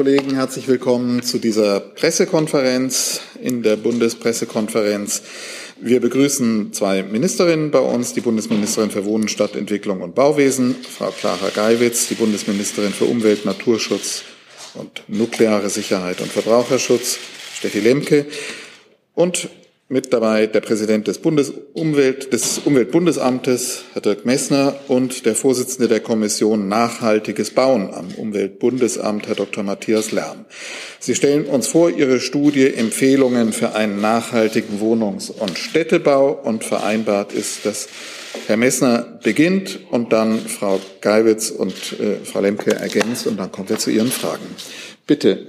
Kollegen, herzlich willkommen zu dieser Pressekonferenz in der Bundespressekonferenz. Wir begrüßen zwei Ministerinnen bei uns, die Bundesministerin für Wohnen, Stadtentwicklung und Bauwesen, Frau Clara Geiwitz, die Bundesministerin für Umwelt, Naturschutz und nukleare Sicherheit und Verbraucherschutz, Steffi Lemke, und mit dabei der Präsident des, Bundesumwelt, des Umweltbundesamtes, Herr Dirk Messner, und der Vorsitzende der Kommission Nachhaltiges Bauen am Umweltbundesamt, Herr Dr. Matthias Lärm. Sie stellen uns vor Ihre Studie Empfehlungen für einen nachhaltigen Wohnungs- und Städtebau und vereinbart ist, dass Herr Messner beginnt und dann Frau Geiwitz und äh, Frau Lemke ergänzt und dann kommen wir zu Ihren Fragen. Bitte,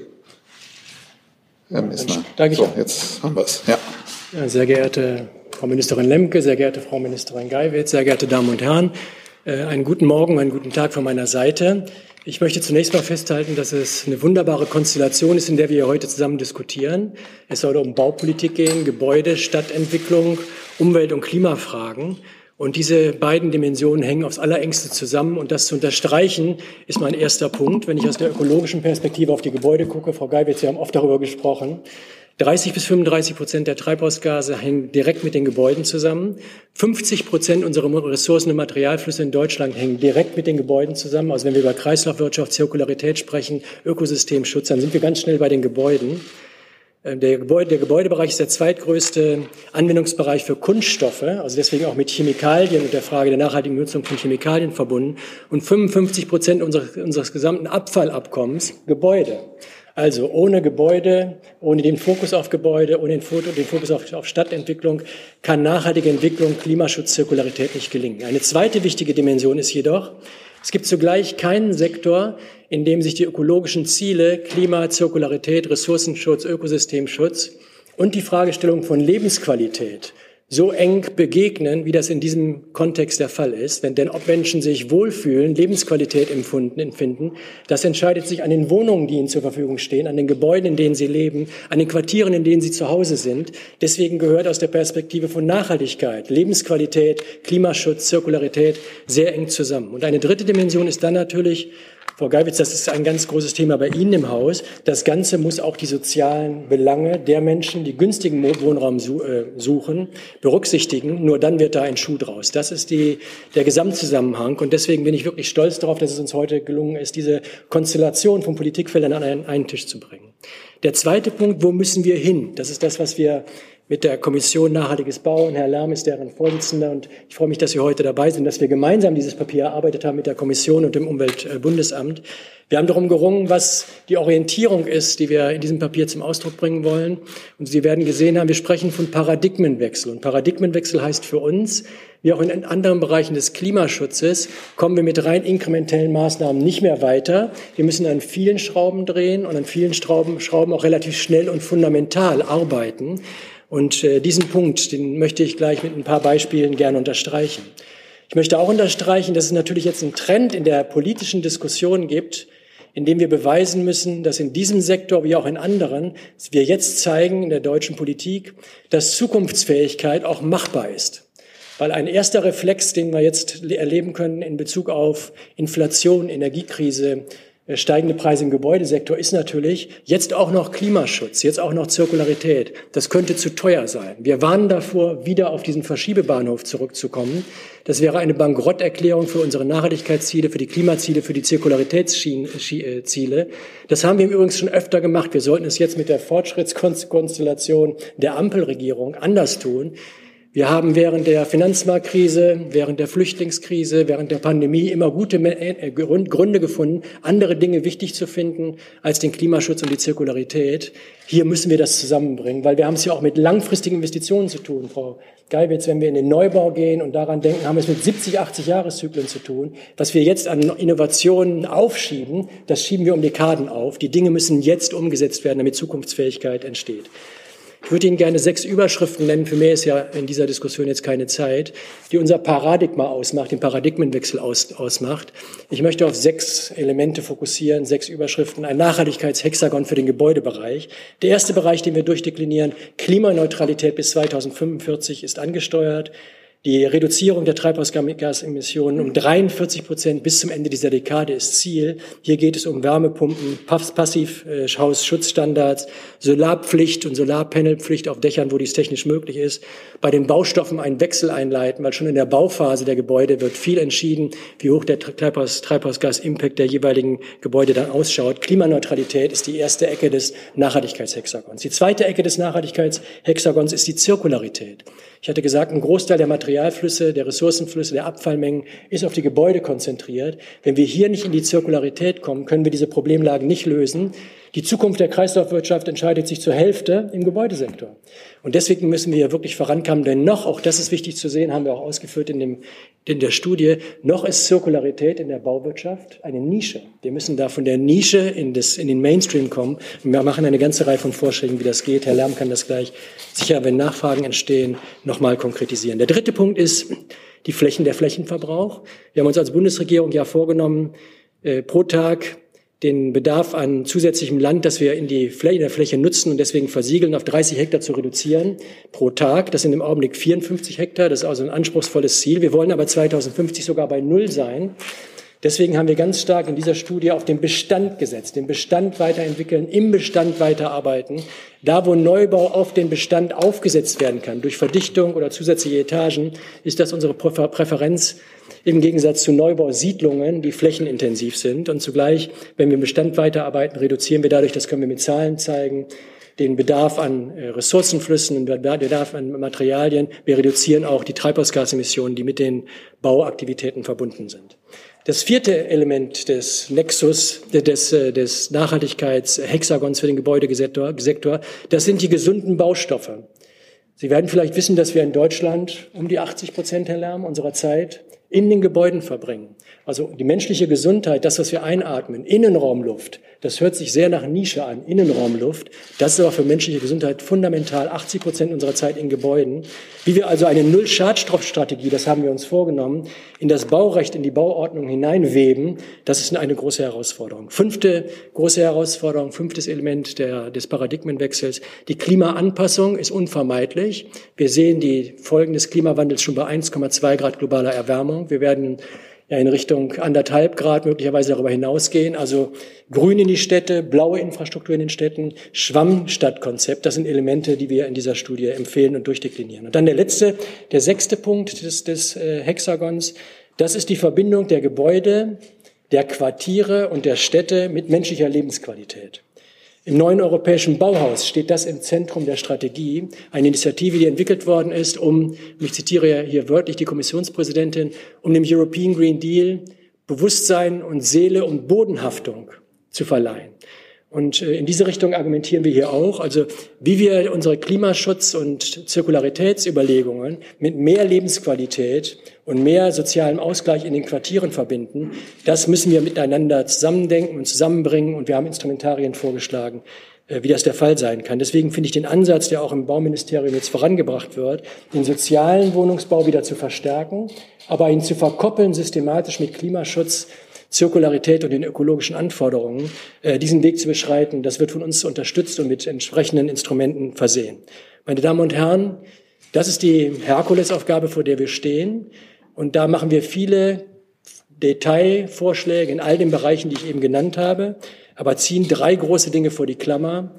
Herr Messner. Danke. So, jetzt haben wir es. Ja. Sehr geehrte Frau Ministerin Lemke, sehr geehrte Frau Ministerin Geiwitz, sehr geehrte Damen und Herren, äh, einen guten Morgen, einen guten Tag von meiner Seite. Ich möchte zunächst mal festhalten, dass es eine wunderbare Konstellation ist, in der wir heute zusammen diskutieren. Es soll um Baupolitik gehen, Gebäude, Stadtentwicklung, Umwelt- und Klimafragen. Und diese beiden Dimensionen hängen aufs allerengste zusammen. Und das zu unterstreichen, ist mein erster Punkt. Wenn ich aus der ökologischen Perspektive auf die Gebäude gucke, Frau Geiwitz, Sie haben oft darüber gesprochen, 30 bis 35 Prozent der Treibhausgase hängen direkt mit den Gebäuden zusammen. 50 Prozent unserer Ressourcen und Materialflüsse in Deutschland hängen direkt mit den Gebäuden zusammen. Also wenn wir über Kreislaufwirtschaft, Zirkularität sprechen, Ökosystemschutz, dann sind wir ganz schnell bei den Gebäuden. Äh, der, Gebäude, der Gebäudebereich ist der zweitgrößte Anwendungsbereich für Kunststoffe, also deswegen auch mit Chemikalien und der Frage der nachhaltigen Nutzung von Chemikalien verbunden. Und 55 Prozent unseres, unseres gesamten Abfallabkommens Gebäude. Also ohne Gebäude, ohne den Fokus auf Gebäude, ohne den, Fokus auf, auf Stadtentwicklung kann nachhaltige Entwicklung, Klimaschutz, Zirkularität nicht gelingen. Eine zweite wichtige Dimension ist jedoch, es gibt zugleich keinen Sektor, in dem sich die ökologischen Ziele Klima, Zirkularität, Ressourcenschutz, Ökosystemschutz und die Fragestellung von Lebensqualität so eng begegnen, wie das in diesem Kontext der Fall ist. Wenn, denn ob Menschen sich wohlfühlen, Lebensqualität empfunden, empfinden, das entscheidet sich an den Wohnungen, die ihnen zur Verfügung stehen, an den Gebäuden, in denen sie leben, an den Quartieren, in denen sie zu Hause sind. Deswegen gehört aus der Perspektive von Nachhaltigkeit, Lebensqualität, Klimaschutz, Zirkularität sehr eng zusammen. Und eine dritte Dimension ist dann natürlich Frau Geibitz, das ist ein ganz großes Thema bei Ihnen im Haus. Das Ganze muss auch die sozialen Belange der Menschen, die günstigen Wohnraum äh, suchen, berücksichtigen. Nur dann wird da ein Schuh draus. Das ist die, der Gesamtzusammenhang. Und deswegen bin ich wirklich stolz darauf, dass es uns heute gelungen ist, diese Konstellation von Politikfeldern an einen, einen Tisch zu bringen. Der zweite Punkt, wo müssen wir hin? Das ist das, was wir mit der Kommission Nachhaltiges Bauen. Herr Lärm ist deren Vorsitzender und ich freue mich, dass Sie heute dabei sind, dass wir gemeinsam dieses Papier erarbeitet haben mit der Kommission und dem Umweltbundesamt. Wir haben darum gerungen, was die Orientierung ist, die wir in diesem Papier zum Ausdruck bringen wollen. Und Sie werden gesehen haben, wir sprechen von Paradigmenwechsel. Und Paradigmenwechsel heißt für uns, wie auch in anderen Bereichen des Klimaschutzes, kommen wir mit rein inkrementellen Maßnahmen nicht mehr weiter. Wir müssen an vielen Schrauben drehen und an vielen Schrauben, Schrauben auch relativ schnell und fundamental arbeiten. Und äh, diesen Punkt, den möchte ich gleich mit ein paar Beispielen gerne unterstreichen. Ich möchte auch unterstreichen, dass es natürlich jetzt einen Trend in der politischen Diskussion gibt, in dem wir beweisen müssen, dass in diesem Sektor wie auch in anderen wir jetzt zeigen in der deutschen Politik, dass Zukunftsfähigkeit auch machbar ist. Weil ein erster Reflex, den wir jetzt erleben können in Bezug auf Inflation, Energiekrise, steigende Preise im Gebäudesektor ist natürlich jetzt auch noch Klimaschutz, jetzt auch noch Zirkularität. Das könnte zu teuer sein. Wir warnen davor, wieder auf diesen Verschiebebahnhof zurückzukommen. Das wäre eine Bankrotterklärung für unsere Nachhaltigkeitsziele, für die Klimaziele, für die Zirkularitätsziele. Das haben wir übrigens schon öfter gemacht. Wir sollten es jetzt mit der Fortschrittskonstellation der Ampelregierung anders tun. Wir haben während der Finanzmarktkrise, während der Flüchtlingskrise, während der Pandemie immer gute äh, Gründe gefunden, andere Dinge wichtig zu finden als den Klimaschutz und die Zirkularität. Hier müssen wir das zusammenbringen, weil wir haben es ja auch mit langfristigen Investitionen zu tun, Frau Geibitz. Wenn wir in den Neubau gehen und daran denken, haben wir es mit 70, 80 Jahreszyklen zu tun. Was wir jetzt an Innovationen aufschieben, das schieben wir um Dekaden auf. Die Dinge müssen jetzt umgesetzt werden, damit Zukunftsfähigkeit entsteht. Ich würde Ihnen gerne sechs Überschriften nennen, für mehr ist ja in dieser Diskussion jetzt keine Zeit, die unser Paradigma ausmacht, den Paradigmenwechsel aus, ausmacht. Ich möchte auf sechs Elemente fokussieren, sechs Überschriften, ein Nachhaltigkeitshexagon für den Gebäudebereich. Der erste Bereich, den wir durchdeklinieren, Klimaneutralität bis 2045 ist angesteuert. Die Reduzierung der Treibhausgasemissionen um 43 Prozent bis zum Ende dieser Dekade ist Ziel. Hier geht es um Wärmepumpen, Passivhausschutzstandards, Solarpflicht und Solarpanelpflicht auf Dächern, wo dies technisch möglich ist. Bei den Baustoffen einen Wechsel einleiten, weil schon in der Bauphase der Gebäude wird viel entschieden, wie hoch der Treibhaus, Treibhausgas-Impact der jeweiligen Gebäude dann ausschaut. Klimaneutralität ist die erste Ecke des Nachhaltigkeitshexagons. Die zweite Ecke des Nachhaltigkeitshexagons ist die Zirkularität. Ich hatte gesagt, ein Großteil der Materialflüsse, der Ressourcenflüsse, der Abfallmengen ist auf die Gebäude konzentriert. Wenn wir hier nicht in die Zirkularität kommen, können wir diese Problemlagen nicht lösen. Die Zukunft der Kreislaufwirtschaft entscheidet sich zur Hälfte im Gebäudesektor. Und deswegen müssen wir hier wirklich vorankommen, denn noch, auch das ist wichtig zu sehen, haben wir auch ausgeführt in, dem, in der Studie, noch ist Zirkularität in der Bauwirtschaft eine Nische. Wir müssen da von der Nische in, das, in den Mainstream kommen. Wir machen eine ganze Reihe von Vorschlägen, wie das geht. Herr Lärm kann das gleich sicher, wenn Nachfragen entstehen, nochmal konkretisieren. Der dritte Punkt ist die Flächen, der Flächenverbrauch. Wir haben uns als Bundesregierung ja vorgenommen, äh, pro Tag den Bedarf an zusätzlichem Land, das wir in, die Fläche, in der Fläche nutzen und deswegen versiegeln, auf 30 Hektar zu reduzieren pro Tag. Das sind im Augenblick 54 Hektar. Das ist also ein anspruchsvolles Ziel. Wir wollen aber 2050 sogar bei Null sein. Deswegen haben wir ganz stark in dieser Studie auf den Bestand gesetzt, den Bestand weiterentwickeln, im Bestand weiterarbeiten. Da, wo Neubau auf den Bestand aufgesetzt werden kann, durch Verdichtung oder zusätzliche Etagen, ist das unsere Präferenz im Gegensatz zu Neubausiedlungen, die flächenintensiv sind. Und zugleich, wenn wir im Bestand weiterarbeiten, reduzieren wir dadurch, das können wir mit Zahlen zeigen, den Bedarf an äh, Ressourcenflüssen, den Bedarf an Materialien. Wir reduzieren auch die Treibhausgasemissionen, die mit den Bauaktivitäten verbunden sind. Das vierte Element des Nexus, des, äh, des Nachhaltigkeitshexagons für den Gebäudesektor, das sind die gesunden Baustoffe. Sie werden vielleicht wissen, dass wir in Deutschland um die 80 Prozent, Herr Lärm, unserer Zeit in den Gebäuden verbringen. Also die menschliche Gesundheit, das, was wir einatmen, Innenraumluft, das hört sich sehr nach Nische an, Innenraumluft. Das ist aber für menschliche Gesundheit fundamental 80 Prozent unserer Zeit in Gebäuden. Wie wir also eine Null-Schadstoffstrategie, das haben wir uns vorgenommen, in das Baurecht, in die Bauordnung hineinweben, das ist eine große Herausforderung. Fünfte große Herausforderung, fünftes Element der, des Paradigmenwechsels. Die Klimaanpassung ist unvermeidlich. Wir sehen die Folgen des Klimawandels schon bei 1,2 Grad globaler Erwärmung. Wir werden ja in Richtung anderthalb Grad möglicherweise darüber hinausgehen. Also Grün in die Städte, blaue Infrastruktur in den Städten, Schwammstadtkonzept, das sind Elemente, die wir in dieser Studie empfehlen und durchdeklinieren. Und dann der letzte, der sechste Punkt des, des äh, Hexagons, das ist die Verbindung der Gebäude, der Quartiere und der Städte mit menschlicher Lebensqualität. Im neuen europäischen Bauhaus steht das im Zentrum der Strategie, eine Initiative, die entwickelt worden ist, um, ich zitiere hier wörtlich die Kommissionspräsidentin, um dem European Green Deal Bewusstsein und Seele und Bodenhaftung zu verleihen. Und äh, in diese Richtung argumentieren wir hier auch. Also wie wir unsere Klimaschutz- und Zirkularitätsüberlegungen mit mehr Lebensqualität und mehr sozialem Ausgleich in den Quartieren verbinden, das müssen wir miteinander zusammendenken und zusammenbringen. Und wir haben Instrumentarien vorgeschlagen, äh, wie das der Fall sein kann. Deswegen finde ich den Ansatz, der auch im Bauministerium jetzt vorangebracht wird, den sozialen Wohnungsbau wieder zu verstärken, aber ihn zu verkoppeln systematisch mit Klimaschutz Zirkularität und den ökologischen Anforderungen, äh, diesen Weg zu beschreiten. Das wird von uns unterstützt und mit entsprechenden Instrumenten versehen. Meine Damen und Herren, das ist die Herkulesaufgabe, vor der wir stehen. Und da machen wir viele Detailvorschläge in all den Bereichen, die ich eben genannt habe, aber ziehen drei große Dinge vor die Klammer.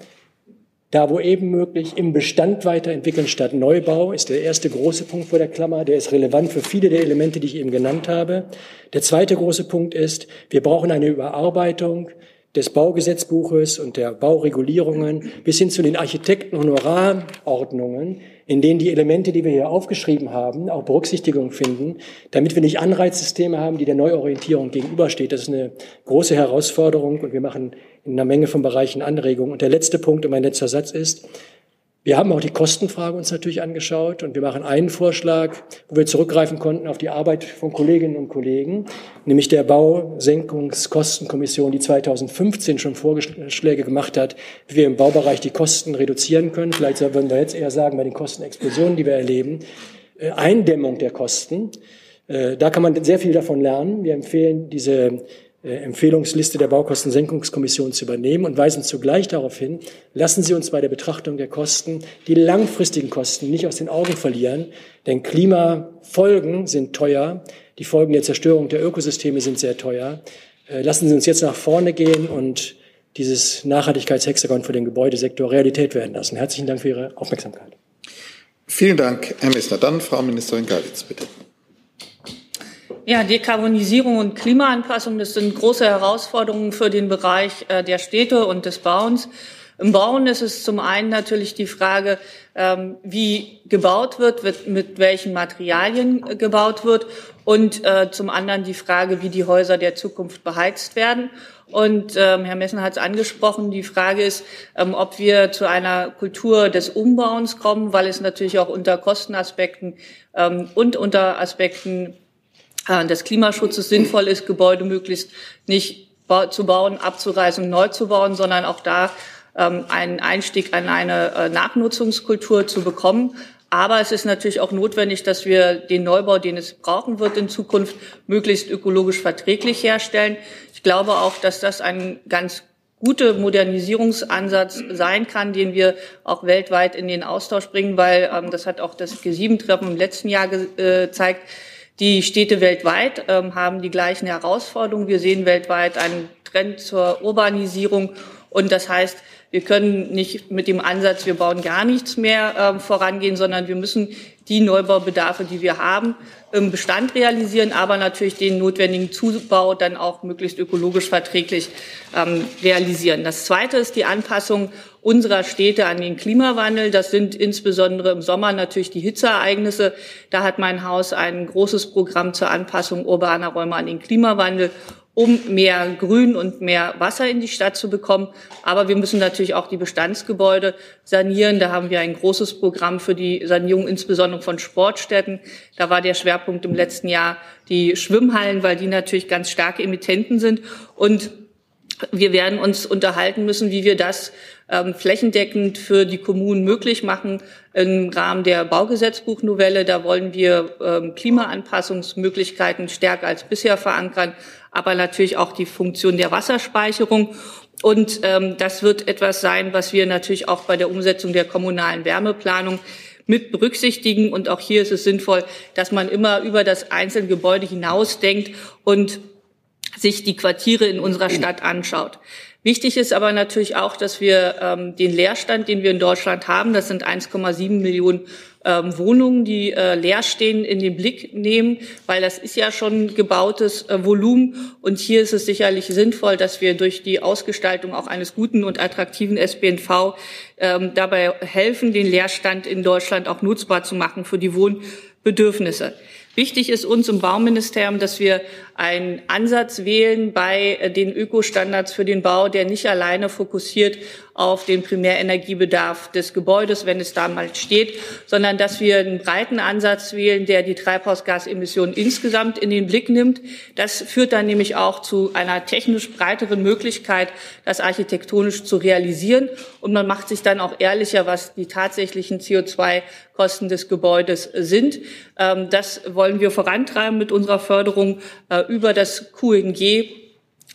Da, wo eben möglich, im Bestand weiterentwickeln statt Neubau, ist der erste große Punkt vor der Klammer. Der ist relevant für viele der Elemente, die ich eben genannt habe. Der zweite große Punkt ist, wir brauchen eine Überarbeitung des Baugesetzbuches und der Bauregulierungen bis hin zu den Architektenhonorarordnungen, in denen die Elemente, die wir hier aufgeschrieben haben, auch Berücksichtigung finden, damit wir nicht Anreizsysteme haben, die der Neuorientierung gegenübersteht. Das ist eine große Herausforderung und wir machen in einer Menge von Bereichen Anregungen. Und der letzte Punkt und mein letzter Satz ist, wir haben auch die Kostenfrage uns natürlich angeschaut und wir machen einen Vorschlag, wo wir zurückgreifen konnten auf die Arbeit von Kolleginnen und Kollegen, nämlich der Bausenkungskostenkommission, die 2015 schon Vorschläge gemacht hat, wie wir im Baubereich die Kosten reduzieren können. Vielleicht würden wir jetzt eher sagen, bei den Kostenexplosionen, die wir erleben, äh, Eindämmung der Kosten. Äh, da kann man sehr viel davon lernen. Wir empfehlen diese Empfehlungsliste der Baukostensenkungskommission zu übernehmen und weisen zugleich darauf hin, lassen Sie uns bei der Betrachtung der Kosten die langfristigen Kosten nicht aus den Augen verlieren, denn Klimafolgen sind teuer, die Folgen der Zerstörung der Ökosysteme sind sehr teuer. Äh, lassen Sie uns jetzt nach vorne gehen und dieses Nachhaltigkeitshexagon für den Gebäudesektor Realität werden lassen. Herzlichen Dank für Ihre Aufmerksamkeit. Vielen Dank, Herr Minister. Dann Frau Ministerin Galitz, bitte. Ja, Dekarbonisierung und Klimaanpassung, das sind große Herausforderungen für den Bereich äh, der Städte und des Bauens. Im Bauen ist es zum einen natürlich die Frage, ähm, wie gebaut wird, mit welchen Materialien äh, gebaut wird und äh, zum anderen die Frage, wie die Häuser der Zukunft beheizt werden. Und ähm, Herr Messen hat es angesprochen, die Frage ist, ähm, ob wir zu einer Kultur des Umbauens kommen, weil es natürlich auch unter Kostenaspekten ähm, und unter Aspekten des Klimaschutzes sinnvoll ist, Gebäude möglichst nicht zu bauen, abzureißen neu zu bauen, sondern auch da ähm, einen Einstieg an eine äh, Nachnutzungskultur zu bekommen. Aber es ist natürlich auch notwendig, dass wir den Neubau, den es brauchen wird in Zukunft, möglichst ökologisch verträglich herstellen. Ich glaube auch, dass das ein ganz guter Modernisierungsansatz sein kann, den wir auch weltweit in den Austausch bringen, weil ähm, das hat auch das G7-Treffen im letzten Jahr äh, gezeigt. Die Städte weltweit ähm, haben die gleichen Herausforderungen. Wir sehen weltweit einen Trend zur Urbanisierung. Und das heißt, wir können nicht mit dem Ansatz, wir bauen gar nichts mehr äh, vorangehen, sondern wir müssen die Neubaubedarfe, die wir haben, im Bestand realisieren, aber natürlich den notwendigen Zubau dann auch möglichst ökologisch verträglich ähm, realisieren. Das Zweite ist die Anpassung unserer Städte an den Klimawandel. Das sind insbesondere im Sommer natürlich die Hitzeereignisse. Da hat mein Haus ein großes Programm zur Anpassung urbaner Räume an den Klimawandel um mehr Grün und mehr Wasser in die Stadt zu bekommen. Aber wir müssen natürlich auch die Bestandsgebäude sanieren. Da haben wir ein großes Programm für die Sanierung, insbesondere von Sportstätten. Da war der Schwerpunkt im letzten Jahr die Schwimmhallen, weil die natürlich ganz starke Emittenten sind. Und wir werden uns unterhalten müssen, wie wir das ähm, flächendeckend für die Kommunen möglich machen im Rahmen der Baugesetzbuchnovelle. Da wollen wir ähm, Klimaanpassungsmöglichkeiten stärker als bisher verankern, aber natürlich auch die Funktion der Wasserspeicherung. Und ähm, das wird etwas sein, was wir natürlich auch bei der Umsetzung der kommunalen Wärmeplanung mit berücksichtigen. Und auch hier ist es sinnvoll, dass man immer über das einzelne Gebäude hinausdenkt und sich die Quartiere in unserer Stadt anschaut. Wichtig ist aber natürlich auch, dass wir ähm, den Leerstand, den wir in Deutschland haben, das sind 1,7 Millionen ähm, Wohnungen, die äh, leer stehen, in den Blick nehmen, weil das ist ja schon gebautes äh, Volumen. Und hier ist es sicherlich sinnvoll, dass wir durch die Ausgestaltung auch eines guten und attraktiven SBNV ähm, dabei helfen, den Leerstand in Deutschland auch nutzbar zu machen für die Wohnbedürfnisse. Wichtig ist uns im Bauministerium, dass wir einen Ansatz wählen bei äh, den Ökostandards für den Bau, der nicht alleine fokussiert auf den Primärenergiebedarf des Gebäudes, wenn es da mal steht, sondern dass wir einen breiten Ansatz wählen, der die Treibhausgasemissionen insgesamt in den Blick nimmt. Das führt dann nämlich auch zu einer technisch breiteren Möglichkeit, das architektonisch zu realisieren. Und man macht sich dann auch ehrlicher, was die tatsächlichen CO2-Kosten des Gebäudes sind. Ähm, das wollen wir vorantreiben mit unserer Förderung äh, über das QNG,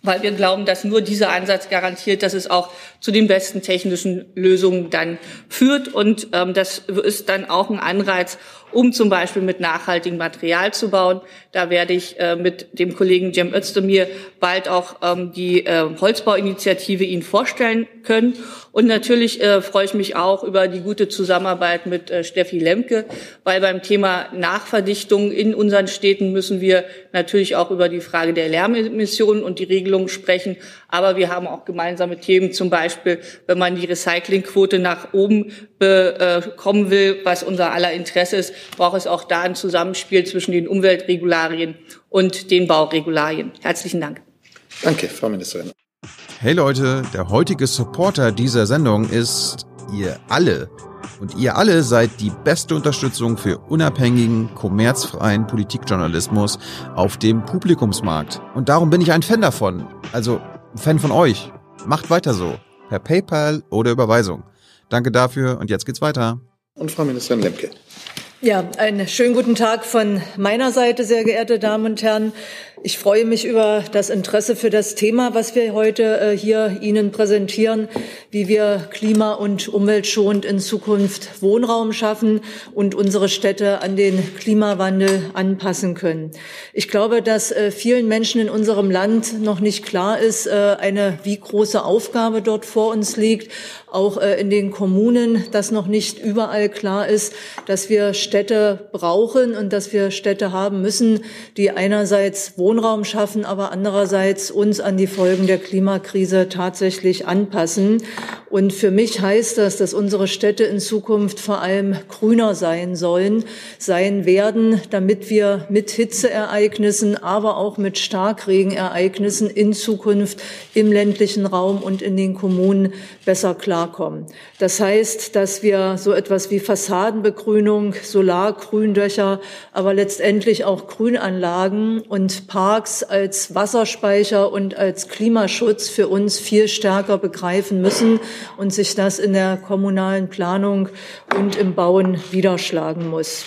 weil wir glauben, dass nur dieser Ansatz garantiert, dass es auch zu den besten technischen Lösungen dann führt. Und ähm, das ist dann auch ein Anreiz, um zum Beispiel mit nachhaltigem Material zu bauen. Da werde ich äh, mit dem Kollegen Cem Özdemir bald auch ähm, die äh, Holzbauinitiative Ihnen vorstellen können. Und natürlich äh, freue ich mich auch über die gute Zusammenarbeit mit äh, Steffi Lemke, weil beim Thema Nachverdichtung in unseren Städten müssen wir natürlich auch über die Frage der Lärmemissionen und die Regelungen sprechen. Aber wir haben auch gemeinsame Themen, zum Beispiel, wenn man die Recyclingquote nach oben bekommen will, was unser aller Interesse ist, braucht es auch da ein Zusammenspiel zwischen den Umweltregularien und den Bauregularien. Herzlichen Dank. Danke, Frau Ministerin. Hey Leute, der heutige Supporter dieser Sendung ist ihr alle. Und ihr alle seid die beste Unterstützung für unabhängigen, kommerzfreien Politikjournalismus auf dem Publikumsmarkt. Und darum bin ich ein Fan davon. Also ein Fan von euch. Macht weiter so. Per PayPal oder Überweisung. Danke dafür und jetzt geht's weiter. Und Frau Ministerin Lemke. Ja, einen schönen guten Tag von meiner Seite, sehr geehrte Damen und Herren. Ich freue mich über das Interesse für das Thema, was wir heute äh, hier Ihnen präsentieren, wie wir klima- und umweltschonend in Zukunft Wohnraum schaffen und unsere Städte an den Klimawandel anpassen können. Ich glaube, dass äh, vielen Menschen in unserem Land noch nicht klar ist, äh, eine wie große Aufgabe dort vor uns liegt, auch in den Kommunen, dass noch nicht überall klar ist, dass wir Städte brauchen und dass wir Städte haben müssen, die einerseits Wohnraum Wohnraum schaffen, aber andererseits uns an die Folgen der Klimakrise tatsächlich anpassen. Und für mich heißt das, dass unsere Städte in Zukunft vor allem grüner sein sollen, sein werden, damit wir mit Hitzeereignissen, aber auch mit Starkregenereignissen in Zukunft im ländlichen Raum und in den Kommunen besser klarkommen. Das heißt, dass wir so etwas wie Fassadenbegrünung, Solargründöcher, aber letztendlich auch Grünanlagen und Park Parks als Wasserspeicher und als Klimaschutz für uns viel stärker begreifen müssen und sich das in der kommunalen Planung und im Bauen niederschlagen muss.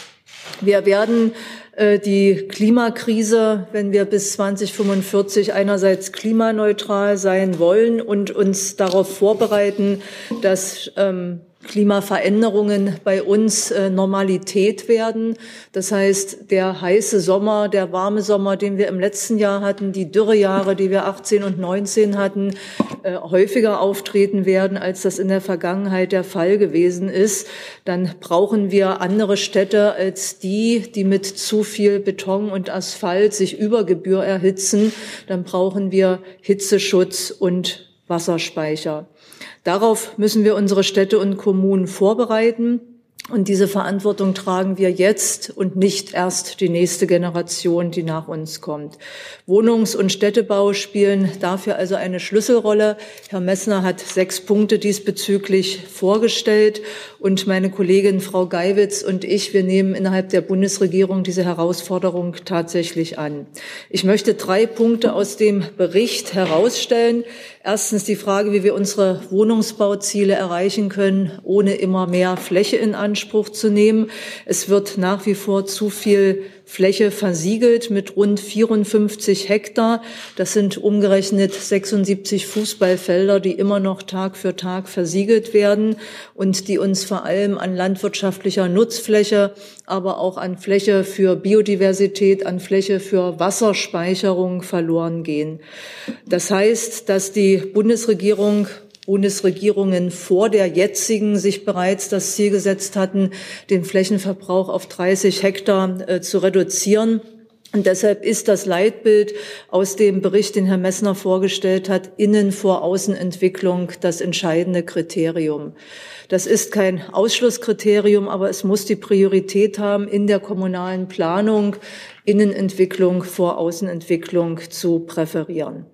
Wir werden äh, die Klimakrise, wenn wir bis 2045 einerseits klimaneutral sein wollen und uns darauf vorbereiten, dass ähm, Klimaveränderungen bei uns äh, Normalität werden. Das heißt, der heiße Sommer, der warme Sommer, den wir im letzten Jahr hatten, die Dürrejahre, die wir 18 und 19 hatten, äh, häufiger auftreten werden, als das in der Vergangenheit der Fall gewesen ist. Dann brauchen wir andere Städte als die, die mit zu viel Beton und Asphalt sich über Gebühr erhitzen. Dann brauchen wir Hitzeschutz und Wasserspeicher. Darauf müssen wir unsere Städte und Kommunen vorbereiten. Und diese Verantwortung tragen wir jetzt und nicht erst die nächste Generation, die nach uns kommt. Wohnungs- und Städtebau spielen dafür also eine Schlüsselrolle. Herr Messner hat sechs Punkte diesbezüglich vorgestellt. Und meine Kollegin Frau Geiwitz und ich, wir nehmen innerhalb der Bundesregierung diese Herausforderung tatsächlich an. Ich möchte drei Punkte aus dem Bericht herausstellen. Erstens die Frage, wie wir unsere Wohnungsbauziele erreichen können, ohne immer mehr Fläche in Anspruch zu nehmen. Es wird nach wie vor zu viel Fläche versiegelt mit rund 54 Hektar. Das sind umgerechnet 76 Fußballfelder, die immer noch Tag für Tag versiegelt werden und die uns vor allem an landwirtschaftlicher Nutzfläche, aber auch an Fläche für Biodiversität, an Fläche für Wasserspeicherung verloren gehen. Das heißt, dass die Bundesregierung Bundesregierungen vor der jetzigen sich bereits das Ziel gesetzt hatten, den Flächenverbrauch auf 30 Hektar äh, zu reduzieren. Und deshalb ist das Leitbild aus dem Bericht, den Herr Messner vorgestellt hat, Innen vor Außenentwicklung das entscheidende Kriterium. Das ist kein Ausschlusskriterium, aber es muss die Priorität haben, in der kommunalen Planung Innenentwicklung vor Außenentwicklung zu präferieren.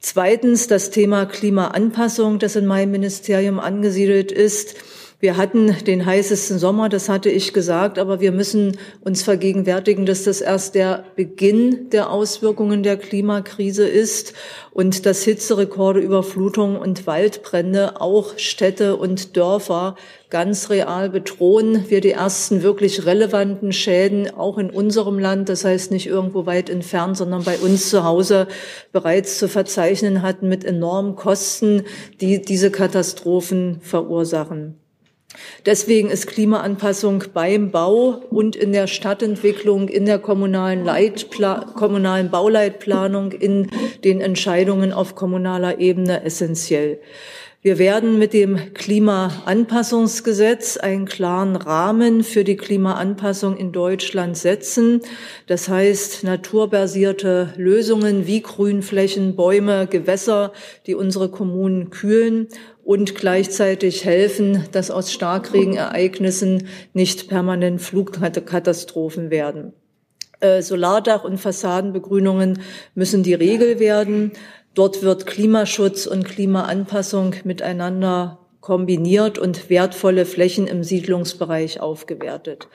Zweitens das Thema Klimaanpassung, das in meinem Ministerium angesiedelt ist. Wir hatten den heißesten Sommer, das hatte ich gesagt, aber wir müssen uns vergegenwärtigen, dass das erst der Beginn der Auswirkungen der Klimakrise ist und dass Hitzerekorde, Überflutungen und Waldbrände auch Städte und Dörfer ganz real bedrohen. Wir die ersten wirklich relevanten Schäden auch in unserem Land, das heißt nicht irgendwo weit entfernt, sondern bei uns zu Hause bereits zu verzeichnen hatten mit enormen Kosten, die diese Katastrophen verursachen. Deswegen ist Klimaanpassung beim Bau und in der Stadtentwicklung, in der kommunalen, Leitpla kommunalen Bauleitplanung, in den Entscheidungen auf kommunaler Ebene essentiell. Wir werden mit dem Klimaanpassungsgesetz einen klaren Rahmen für die Klimaanpassung in Deutschland setzen. Das heißt, naturbasierte Lösungen wie Grünflächen, Bäume, Gewässer, die unsere Kommunen kühlen und gleichzeitig helfen, dass aus Starkregenereignissen nicht permanent Flugkatastrophen werden. Äh, Solardach und Fassadenbegrünungen müssen die Regel werden. Dort wird Klimaschutz und Klimaanpassung miteinander kombiniert und wertvolle Flächen im Siedlungsbereich aufgewertet.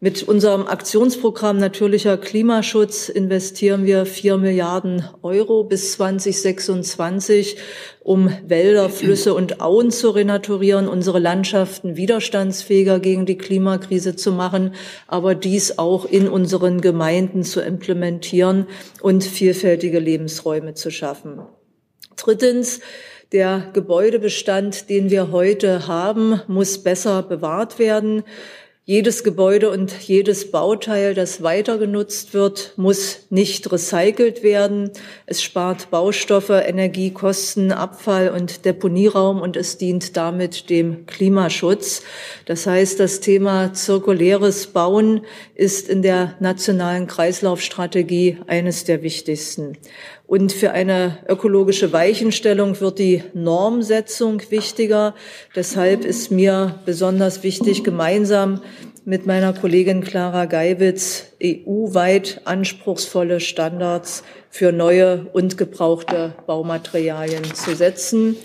Mit unserem Aktionsprogramm Natürlicher Klimaschutz investieren wir vier Milliarden Euro bis 2026, um Wälder, Flüsse und Auen zu renaturieren, unsere Landschaften widerstandsfähiger gegen die Klimakrise zu machen, aber dies auch in unseren Gemeinden zu implementieren und vielfältige Lebensräume zu schaffen. Drittens, der Gebäudebestand, den wir heute haben, muss besser bewahrt werden. Jedes Gebäude und jedes Bauteil, das weiter genutzt wird, muss nicht recycelt werden. Es spart Baustoffe, Energiekosten, Abfall und Deponieraum und es dient damit dem Klimaschutz. Das heißt, das Thema zirkuläres Bauen ist in der nationalen Kreislaufstrategie eines der wichtigsten. Und für eine ökologische Weichenstellung wird die Normsetzung wichtiger. Deshalb ist mir besonders wichtig, gemeinsam mit meiner Kollegin Clara Geiwitz EU-weit anspruchsvolle Standards für neue und gebrauchte Baumaterialien zu setzen.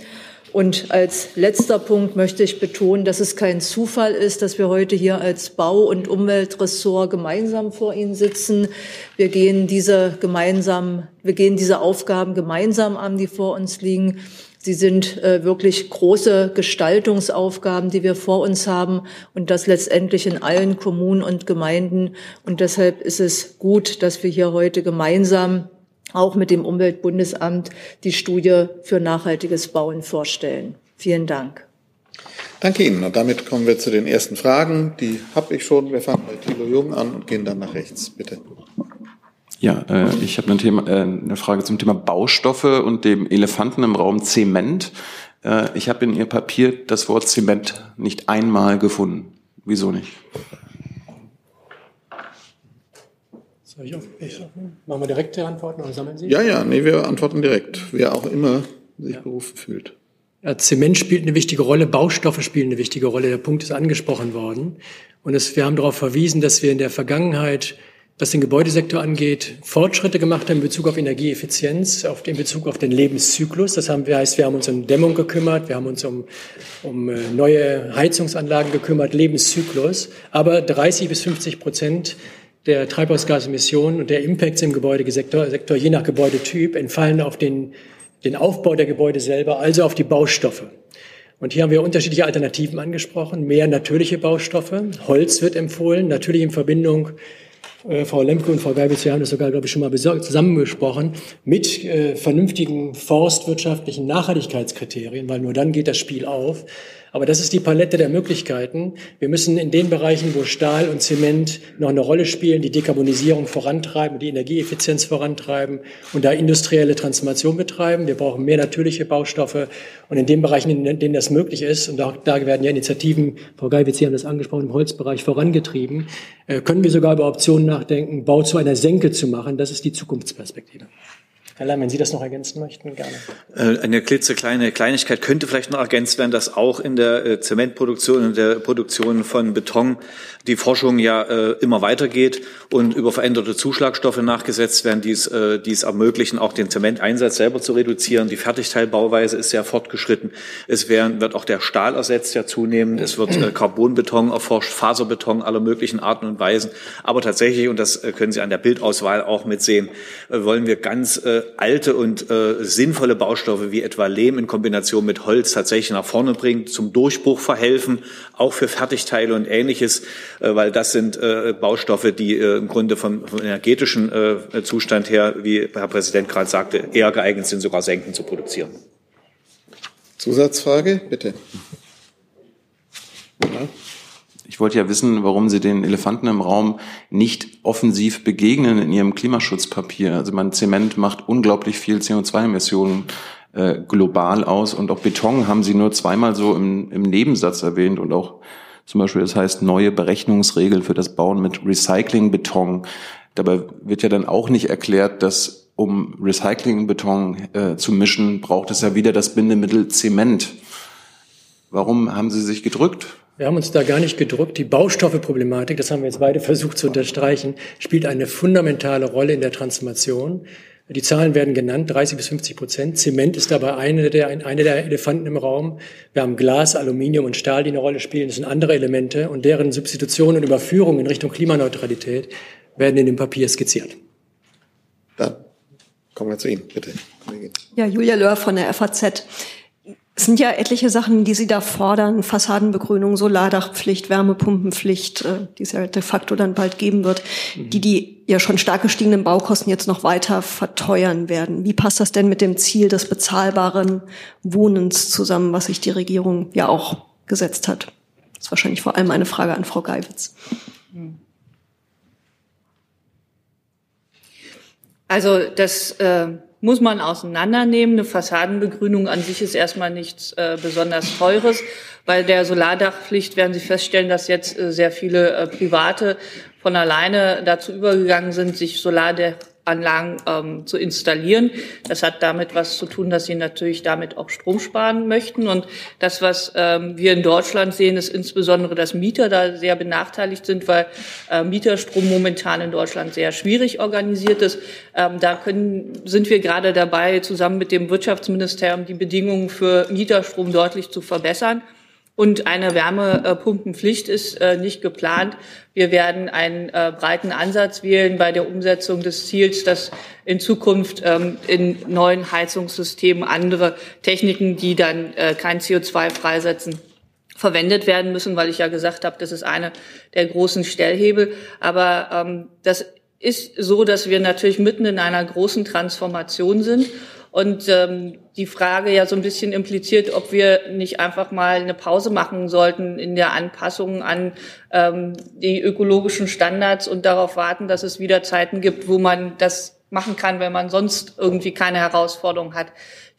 Und als letzter Punkt möchte ich betonen, dass es kein Zufall ist, dass wir heute hier als Bau- und Umweltressort gemeinsam vor Ihnen sitzen. Wir gehen diese gemeinsam, wir gehen diese Aufgaben gemeinsam an, die vor uns liegen. Sie sind äh, wirklich große Gestaltungsaufgaben, die wir vor uns haben und das letztendlich in allen Kommunen und Gemeinden. Und deshalb ist es gut, dass wir hier heute gemeinsam auch mit dem Umweltbundesamt die Studie für nachhaltiges Bauen vorstellen. Vielen Dank. Danke Ihnen. Und damit kommen wir zu den ersten Fragen. Die habe ich schon. Wir fangen bei Thilo Jung an und gehen dann nach rechts. Bitte. Ja, äh, ich habe ein äh, eine Frage zum Thema Baustoffe und dem Elefanten im Raum Zement. Äh, ich habe in Ihr Papier das Wort Zement nicht einmal gefunden. Wieso nicht? Soll ich, auf, ich machen wir direkte Antworten oder sammeln Sie? Ja, ja, nee, wir antworten direkt. Wer auch immer sich ja. berufen fühlt. Ja, Zement spielt eine wichtige Rolle, Baustoffe spielen eine wichtige Rolle. Der Punkt ist angesprochen worden. Und es, wir haben darauf verwiesen, dass wir in der Vergangenheit, was den Gebäudesektor angeht, Fortschritte gemacht haben in Bezug auf Energieeffizienz, auf, in Bezug auf den Lebenszyklus. Das haben wir, heißt, wir haben uns um Dämmung gekümmert, wir haben uns um, um äh, neue Heizungsanlagen gekümmert, Lebenszyklus. Aber 30 bis 50 Prozent der Treibhausgasemissionen und der Impacts im Gebäudesektor, Sektor, je nach Gebäudetyp, entfallen auf den, den Aufbau der Gebäude selber, also auf die Baustoffe. Und hier haben wir unterschiedliche Alternativen angesprochen. Mehr natürliche Baustoffe. Holz wird empfohlen, natürlich in Verbindung, äh, Frau Lemke und Frau Geibitz, wir haben das sogar, glaube ich, schon mal zusammengesprochen, mit äh, vernünftigen forstwirtschaftlichen Nachhaltigkeitskriterien, weil nur dann geht das Spiel auf. Aber das ist die Palette der Möglichkeiten. Wir müssen in den Bereichen, wo Stahl und Zement noch eine Rolle spielen, die Dekarbonisierung vorantreiben, die Energieeffizienz vorantreiben und da industrielle Transformation betreiben. Wir brauchen mehr natürliche Baustoffe und in den Bereichen, in denen das möglich ist, und auch da werden ja Initiativen, Frau Geiwitz, Sie haben das angesprochen, im Holzbereich vorangetrieben, äh, können wir sogar über Optionen nachdenken, Bau zu einer Senke zu machen. Das ist die Zukunftsperspektive. Herr Lamm, wenn Sie das noch ergänzen möchten, gerne. Äh, eine klitzekleine Kleinigkeit könnte vielleicht noch ergänzt werden, dass auch in der äh, Zementproduktion und der Produktion von Beton die Forschung ja äh, immer weitergeht und über veränderte Zuschlagstoffe nachgesetzt werden, die es, die es ermöglichen, auch den Zementeinsatz selber zu reduzieren. Die Fertigteilbauweise ist sehr fortgeschritten. Es werden, wird auch der Stahl ersetzt, ja zunehmend. Es wird Carbonbeton erforscht, Faserbeton aller möglichen Arten und Weisen. Aber tatsächlich, und das können Sie an der Bildauswahl auch mitsehen, wollen wir ganz alte und äh, sinnvolle Baustoffe wie etwa Lehm in Kombination mit Holz tatsächlich nach vorne bringt, zum Durchbruch verhelfen, auch für Fertigteile und ähnliches, äh, weil das sind äh, Baustoffe, die äh, im Grunde vom, vom energetischen äh, Zustand her, wie Herr Präsident gerade sagte, eher geeignet sind, sogar Senken zu produzieren. Zusatzfrage, bitte. Ja. Ich wollte ja wissen, warum Sie den Elefanten im Raum nicht offensiv begegnen in Ihrem Klimaschutzpapier. Also man Zement macht unglaublich viel CO2-Emissionen äh, global aus und auch Beton haben Sie nur zweimal so im, im Nebensatz erwähnt und auch zum Beispiel, das heißt neue Berechnungsregeln für das Bauen mit Recyclingbeton. Dabei wird ja dann auch nicht erklärt, dass um Recyclingbeton äh, zu mischen, braucht es ja wieder das Bindemittel Zement. Warum haben Sie sich gedrückt? Wir haben uns da gar nicht gedrückt. Die Baustoffeproblematik, das haben wir jetzt beide versucht zu unterstreichen, spielt eine fundamentale Rolle in der Transformation. Die Zahlen werden genannt, 30 bis 50 Prozent. Zement ist dabei eine der, eine der Elefanten im Raum. Wir haben Glas, Aluminium und Stahl, die eine Rolle spielen. Das sind andere Elemente und deren Substitution und Überführung in Richtung Klimaneutralität werden in dem Papier skizziert. Dann kommen wir zu Ihnen, bitte. Ja, Julia Löhr von der FAZ. Es sind ja etliche Sachen, die Sie da fordern. Fassadenbegrünung, Solardachpflicht, Wärmepumpenpflicht, äh, die es ja de facto dann bald geben wird, die die ja schon stark gestiegenen Baukosten jetzt noch weiter verteuern werden. Wie passt das denn mit dem Ziel des bezahlbaren Wohnens zusammen, was sich die Regierung ja auch gesetzt hat? Das ist wahrscheinlich vor allem eine Frage an Frau Geiwitz. Also das äh muss man auseinandernehmen. Eine Fassadenbegrünung an sich ist erstmal nichts äh, besonders Teures. Bei der Solardachpflicht werden Sie feststellen, dass jetzt äh, sehr viele äh, Private von alleine dazu übergegangen sind, sich Solardach Anlagen ähm, zu installieren. Das hat damit was zu tun, dass sie natürlich damit auch Strom sparen möchten. Und das, was ähm, wir in Deutschland sehen, ist insbesondere, dass Mieter da sehr benachteiligt sind, weil äh, Mieterstrom momentan in Deutschland sehr schwierig organisiert ist. Ähm, da können, sind wir gerade dabei, zusammen mit dem Wirtschaftsministerium die Bedingungen für Mieterstrom deutlich zu verbessern. Und eine Wärmepumpenpflicht ist äh, nicht geplant. Wir werden einen äh, breiten Ansatz wählen bei der Umsetzung des Ziels, dass in Zukunft ähm, in neuen Heizungssystemen andere Techniken, die dann äh, kein CO2 freisetzen, verwendet werden müssen, weil ich ja gesagt habe, das ist eine der großen Stellhebel. Aber ähm, das ist so, dass wir natürlich mitten in einer großen Transformation sind. Und ähm, die Frage ja so ein bisschen impliziert, ob wir nicht einfach mal eine Pause machen sollten in der Anpassung an ähm, die ökologischen Standards und darauf warten, dass es wieder Zeiten gibt, wo man das machen kann, wenn man sonst irgendwie keine Herausforderung hat.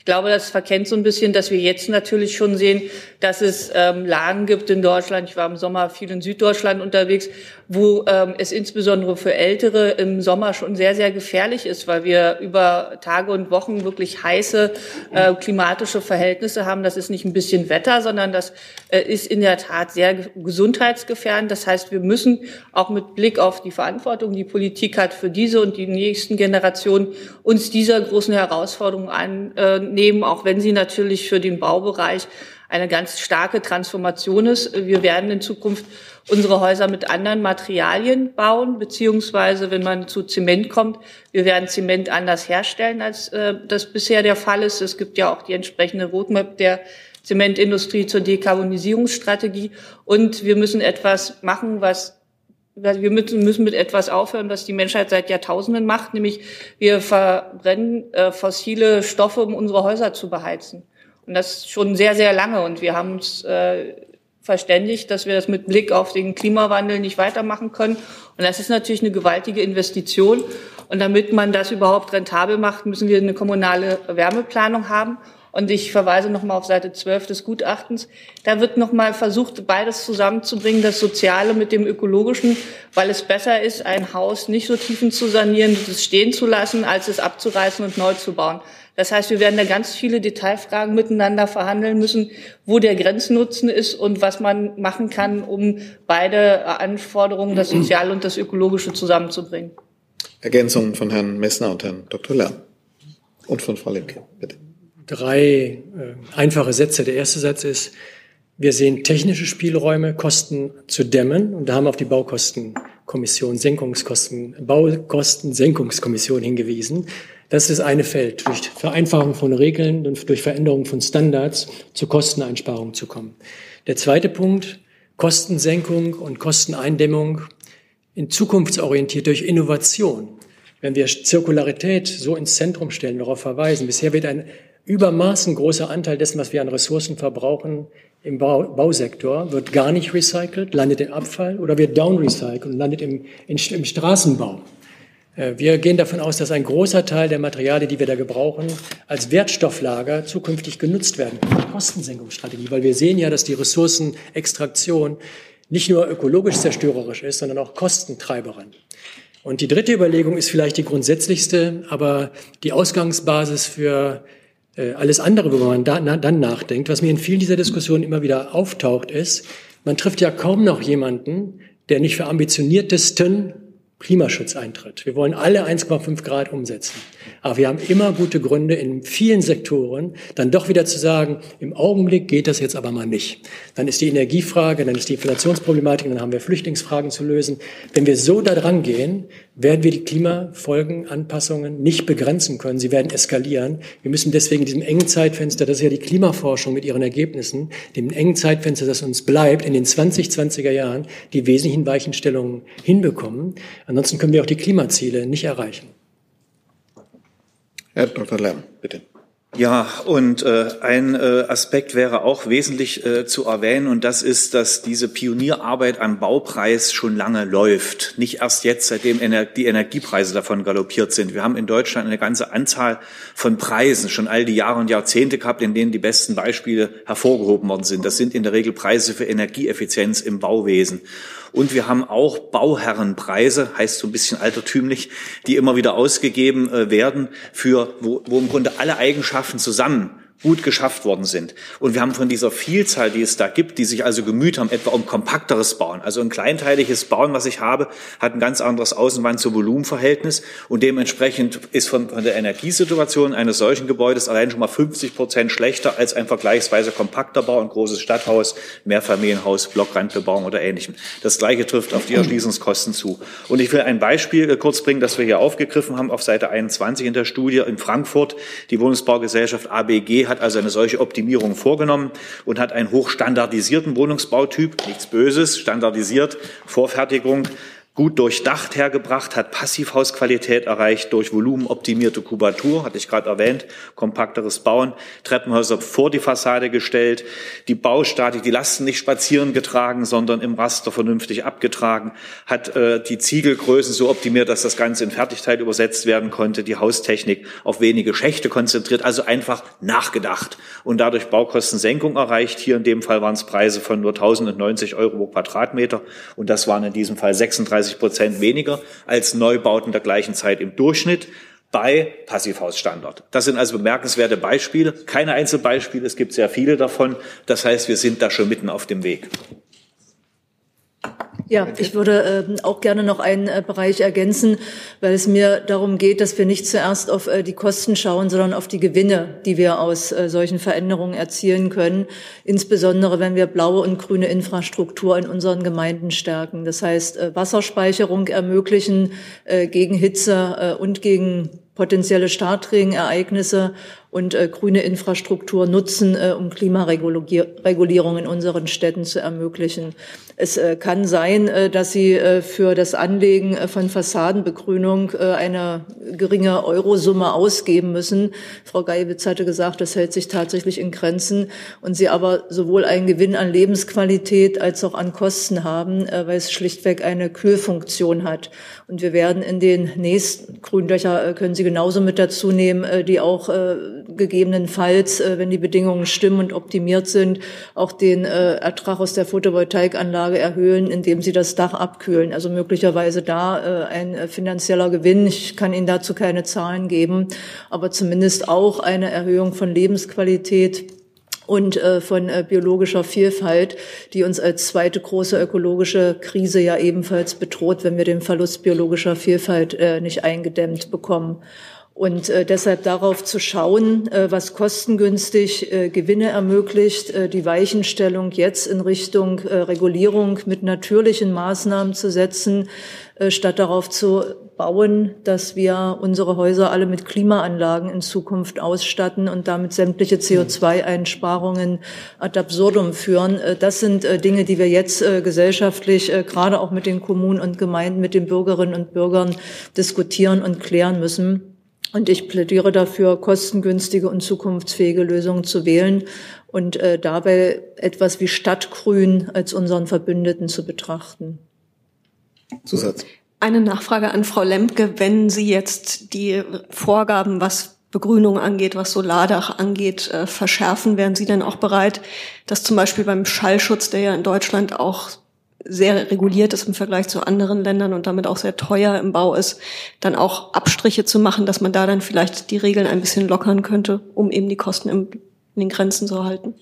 Ich glaube, das verkennt so ein bisschen, dass wir jetzt natürlich schon sehen, dass es ähm, Lagen gibt in Deutschland. Ich war im Sommer viel in Süddeutschland unterwegs, wo ähm, es insbesondere für Ältere im Sommer schon sehr, sehr gefährlich ist, weil wir über Tage und Wochen wirklich heiße äh, klimatische Verhältnisse haben. Das ist nicht ein bisschen Wetter, sondern das äh, ist in der Tat sehr gesundheitsgefährdend. Das heißt, wir müssen auch mit Blick auf die Verantwortung, die Politik hat für diese und die nächsten Generationen, uns dieser großen Herausforderung an, äh, nehmen, auch wenn sie natürlich für den Baubereich eine ganz starke Transformation ist. Wir werden in Zukunft unsere Häuser mit anderen Materialien bauen, beziehungsweise wenn man zu Zement kommt, wir werden Zement anders herstellen, als äh, das bisher der Fall ist. Es gibt ja auch die entsprechende Roadmap der Zementindustrie zur Dekarbonisierungsstrategie. Und wir müssen etwas machen, was wir müssen, mit etwas aufhören, was die Menschheit seit Jahrtausenden macht, nämlich wir verbrennen äh, fossile Stoffe, um unsere Häuser zu beheizen. Und das schon sehr, sehr lange. Und wir haben uns äh, verständigt, dass wir das mit Blick auf den Klimawandel nicht weitermachen können. Und das ist natürlich eine gewaltige Investition. Und damit man das überhaupt rentabel macht, müssen wir eine kommunale Wärmeplanung haben. Und ich verweise nochmal auf Seite 12 des Gutachtens. Da wird nochmal versucht, beides zusammenzubringen, das Soziale mit dem Ökologischen, weil es besser ist, ein Haus nicht so tiefen zu sanieren, es stehen zu lassen, als es abzureißen und neu zu bauen. Das heißt, wir werden da ganz viele Detailfragen miteinander verhandeln müssen, wo der Grenznutzen ist und was man machen kann, um beide Anforderungen, das Soziale und das Ökologische zusammenzubringen. Ergänzungen von Herrn Messner und Herrn Dr. Lärm. Und von Frau Lemke, bitte drei äh, einfache Sätze. Der erste Satz ist, wir sehen technische Spielräume, Kosten zu dämmen und da haben wir auf die Baukostenkommission, Senkungskosten, Baukostensenkungskommission hingewiesen. Das ist eine Feld, durch Vereinfachung von Regeln und durch Veränderung von Standards zu Kosteneinsparungen zu kommen. Der zweite Punkt, Kostensenkung und Kosteneindämmung in zukunftsorientiert durch Innovation. Wenn wir Zirkularität so ins Zentrum stellen, darauf verweisen, bisher wird ein übermaßen großer Anteil dessen, was wir an Ressourcen verbrauchen im Bau, Bausektor, wird gar nicht recycelt, landet im Abfall oder wird downrecycelt und landet im, im Straßenbau. Äh, wir gehen davon aus, dass ein großer Teil der Materialien, die wir da gebrauchen, als Wertstofflager zukünftig genutzt werden. Kostensenkungsstrategie, weil wir sehen ja, dass die Ressourcenextraktion nicht nur ökologisch zerstörerisch ist, sondern auch Kostentreiberin. Und die dritte Überlegung ist vielleicht die grundsätzlichste, aber die Ausgangsbasis für äh, alles andere, wo man da, na, dann nachdenkt, was mir in vielen dieser Diskussionen immer wieder auftaucht, ist, man trifft ja kaum noch jemanden, der nicht für ambitioniertesten Klimaschutz eintritt. Wir wollen alle 1,5 Grad umsetzen. Aber wir haben immer gute Gründe, in vielen Sektoren dann doch wieder zu sagen, im Augenblick geht das jetzt aber mal nicht. Dann ist die Energiefrage, dann ist die Inflationsproblematik, dann haben wir Flüchtlingsfragen zu lösen. Wenn wir so da dran gehen, werden wir die Klimafolgenanpassungen nicht begrenzen können. Sie werden eskalieren. Wir müssen deswegen diesem engen Zeitfenster, das ist ja die Klimaforschung mit ihren Ergebnissen, dem engen Zeitfenster, das uns bleibt, in den 2020er Jahren die wesentlichen Weichenstellungen hinbekommen. Ansonsten können wir auch die Klimaziele nicht erreichen. Herr Dr. Lärm, bitte. Ja, und äh, ein äh, Aspekt wäre auch wesentlich äh, zu erwähnen, und das ist, dass diese Pionierarbeit am Baupreis schon lange läuft. Nicht erst jetzt, seitdem Ener die Energiepreise davon galoppiert sind. Wir haben in Deutschland eine ganze Anzahl von Preisen schon all die Jahre und Jahrzehnte gehabt, in denen die besten Beispiele hervorgehoben worden sind. Das sind in der Regel Preise für Energieeffizienz im Bauwesen. Und wir haben auch Bauherrenpreise, heißt so ein bisschen altertümlich, die immer wieder ausgegeben äh, werden, für, wo, wo im Grunde alle Eigenschaften zusammen gut geschafft worden sind. Und wir haben von dieser Vielzahl, die es da gibt, die sich also gemüht haben, etwa um kompakteres Bauen. Also ein kleinteiliges Bauen, was ich habe, hat ein ganz anderes Außenwand zu Volumenverhältnis und dementsprechend ist von, von der Energiesituation eines solchen Gebäudes allein schon mal 50 Prozent schlechter als ein vergleichsweise kompakter Bau, ein großes Stadthaus, Mehrfamilienhaus, Blockrandbebauung oder ähnlichem. Das Gleiche trifft auf die Erschließungskosten zu. Und ich will ein Beispiel äh, kurz bringen, das wir hier aufgegriffen haben auf Seite 21 in der Studie in Frankfurt. Die Wohnungsbaugesellschaft ABG hat also eine solche Optimierung vorgenommen und hat einen hochstandardisierten Wohnungsbautyp, nichts Böses, standardisiert, Vorfertigung, gut durchdacht hergebracht, hat Passivhausqualität erreicht durch volumenoptimierte Kubatur, hatte ich gerade erwähnt, kompakteres Bauen, Treppenhäuser vor die Fassade gestellt, die Baustatik, die Lasten nicht spazieren getragen, sondern im Raster vernünftig abgetragen, hat äh, die Ziegelgrößen so optimiert, dass das Ganze in Fertigteil übersetzt werden konnte, die Haustechnik auf wenige Schächte konzentriert, also einfach nachgedacht und dadurch Baukostensenkung erreicht. Hier in dem Fall waren es Preise von nur 1090 Euro pro Quadratmeter und das waren in diesem Fall 36 35 Prozent weniger als Neubauten der gleichen Zeit im Durchschnitt bei Passivhausstandard. Das sind also bemerkenswerte Beispiele, keine Einzelbeispiele, es gibt sehr viele davon. Das heißt, wir sind da schon mitten auf dem Weg. Ja, ich würde äh, auch gerne noch einen äh, Bereich ergänzen, weil es mir darum geht, dass wir nicht zuerst auf äh, die Kosten schauen, sondern auf die Gewinne, die wir aus äh, solchen Veränderungen erzielen können, insbesondere wenn wir blaue und grüne Infrastruktur in unseren Gemeinden stärken. Das heißt, äh, Wasserspeicherung ermöglichen äh, gegen Hitze und gegen potenzielle Startregenereignisse und äh, grüne Infrastruktur nutzen, äh, um Klimaregulierung in unseren Städten zu ermöglichen. Es äh, kann sein, äh, dass Sie äh, für das Anlegen äh, von Fassadenbegrünung äh, eine geringe Eurosumme ausgeben müssen. Frau Geiwitz hatte gesagt, das hält sich tatsächlich in Grenzen und Sie aber sowohl einen Gewinn an Lebensqualität als auch an Kosten haben, äh, weil es schlichtweg eine Kühlfunktion hat. Und wir werden in den nächsten Gründöcher äh, können Sie genauso mit dazu nehmen, äh, die auch äh, gegebenenfalls, äh, wenn die Bedingungen stimmen und optimiert sind, auch den äh, Ertrag aus der Photovoltaikanlage erhöhen, indem sie das Dach abkühlen. Also möglicherweise da äh, ein finanzieller Gewinn. Ich kann Ihnen dazu keine Zahlen geben, aber zumindest auch eine Erhöhung von Lebensqualität und äh, von äh, biologischer Vielfalt, die uns als zweite große ökologische Krise ja ebenfalls bedroht, wenn wir den Verlust biologischer Vielfalt äh, nicht eingedämmt bekommen. Und äh, deshalb darauf zu schauen, äh, was kostengünstig äh, Gewinne ermöglicht, äh, die Weichenstellung jetzt in Richtung äh, Regulierung mit natürlichen Maßnahmen zu setzen, äh, statt darauf zu bauen, dass wir unsere Häuser alle mit Klimaanlagen in Zukunft ausstatten und damit sämtliche CO2-Einsparungen ad absurdum führen. Äh, das sind äh, Dinge, die wir jetzt äh, gesellschaftlich, äh, gerade auch mit den Kommunen und Gemeinden, mit den Bürgerinnen und Bürgern diskutieren und klären müssen. Und ich plädiere dafür, kostengünstige und zukunftsfähige Lösungen zu wählen und äh, dabei etwas wie Stadtgrün als unseren Verbündeten zu betrachten. Zusatz. Eine Nachfrage an Frau Lemke. Wenn Sie jetzt die Vorgaben, was Begrünung angeht, was Solardach angeht, äh, verschärfen, wären Sie dann auch bereit, dass zum Beispiel beim Schallschutz, der ja in Deutschland auch sehr reguliert ist im Vergleich zu anderen Ländern und damit auch sehr teuer im Bau ist, dann auch Abstriche zu machen, dass man da dann vielleicht die Regeln ein bisschen lockern könnte, um eben die Kosten in den Grenzen zu halten?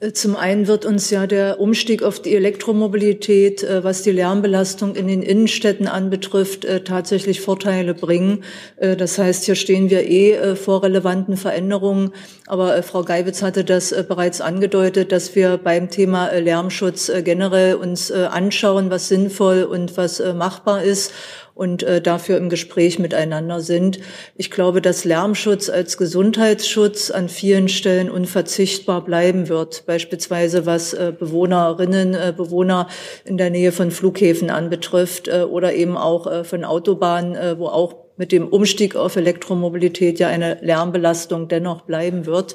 Äh, zum einen wird uns ja der Umstieg auf die Elektromobilität, äh, was die Lärmbelastung in den Innenstädten anbetrifft, äh, tatsächlich Vorteile bringen. Das heißt, hier stehen wir eh vor relevanten Veränderungen. Aber Frau Geiwitz hatte das bereits angedeutet, dass wir beim Thema Lärmschutz generell uns anschauen, was sinnvoll und was machbar ist und äh, dafür im Gespräch miteinander sind. Ich glaube, dass Lärmschutz als Gesundheitsschutz an vielen Stellen unverzichtbar bleiben wird, beispielsweise was äh, Bewohnerinnen, äh, Bewohner in der Nähe von Flughäfen anbetrifft äh, oder eben auch äh, von Autobahnen, äh, wo auch mit dem Umstieg auf Elektromobilität ja eine Lärmbelastung dennoch bleiben wird.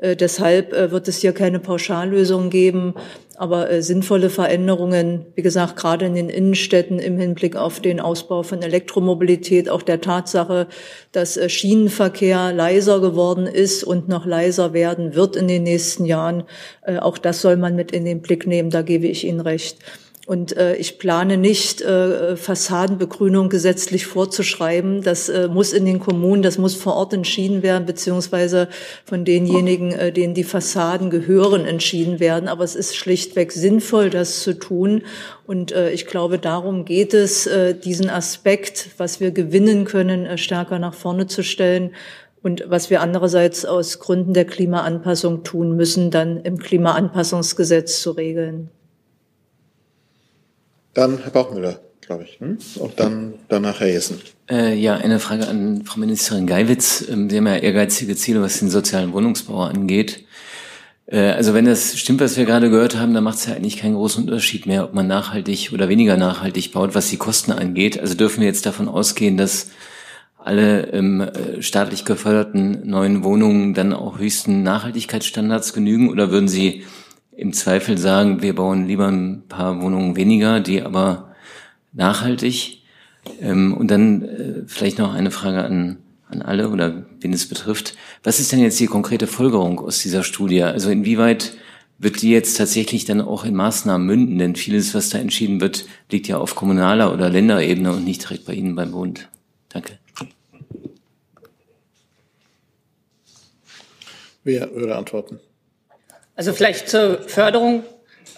Äh, deshalb äh, wird es hier keine Pauschallösung geben, aber äh, sinnvolle Veränderungen, wie gesagt, gerade in den Innenstädten im Hinblick auf den Ausbau von Elektromobilität, auch der Tatsache, dass äh, Schienenverkehr leiser geworden ist und noch leiser werden wird in den nächsten Jahren. Äh, auch das soll man mit in den Blick nehmen, da gebe ich Ihnen recht. Und äh, ich plane nicht, äh, Fassadenbegrünung gesetzlich vorzuschreiben. Das äh, muss in den Kommunen, das muss vor Ort entschieden werden, beziehungsweise von denjenigen, äh, denen die Fassaden gehören, entschieden werden. Aber es ist schlichtweg sinnvoll, das zu tun. Und äh, ich glaube, darum geht es, äh, diesen Aspekt, was wir gewinnen können, äh, stärker nach vorne zu stellen. Und was wir andererseits aus Gründen der Klimaanpassung tun müssen, dann im Klimaanpassungsgesetz zu regeln. Dann Herr Bauchmüller, glaube ich. Hm? Und dann danach Herr Jessen. Äh, ja, eine Frage an Frau Ministerin Geiwitz. Ähm, Sie haben ja ehrgeizige Ziele, was den sozialen Wohnungsbau angeht. Äh, also wenn das stimmt, was wir gerade gehört haben, dann macht es ja eigentlich keinen großen Unterschied mehr, ob man nachhaltig oder weniger nachhaltig baut, was die Kosten angeht. Also dürfen wir jetzt davon ausgehen, dass alle ähm, staatlich geförderten neuen Wohnungen dann auch höchsten Nachhaltigkeitsstandards genügen? Oder würden Sie im Zweifel sagen, wir bauen lieber ein paar Wohnungen weniger, die aber nachhaltig. Ähm, und dann äh, vielleicht noch eine Frage an, an alle oder wen es betrifft. Was ist denn jetzt die konkrete Folgerung aus dieser Studie? Also inwieweit wird die jetzt tatsächlich dann auch in Maßnahmen münden? Denn vieles, was da entschieden wird, liegt ja auf kommunaler oder Länderebene und nicht direkt bei Ihnen beim Bund. Danke. Wer würde antworten? Also vielleicht zur Förderung.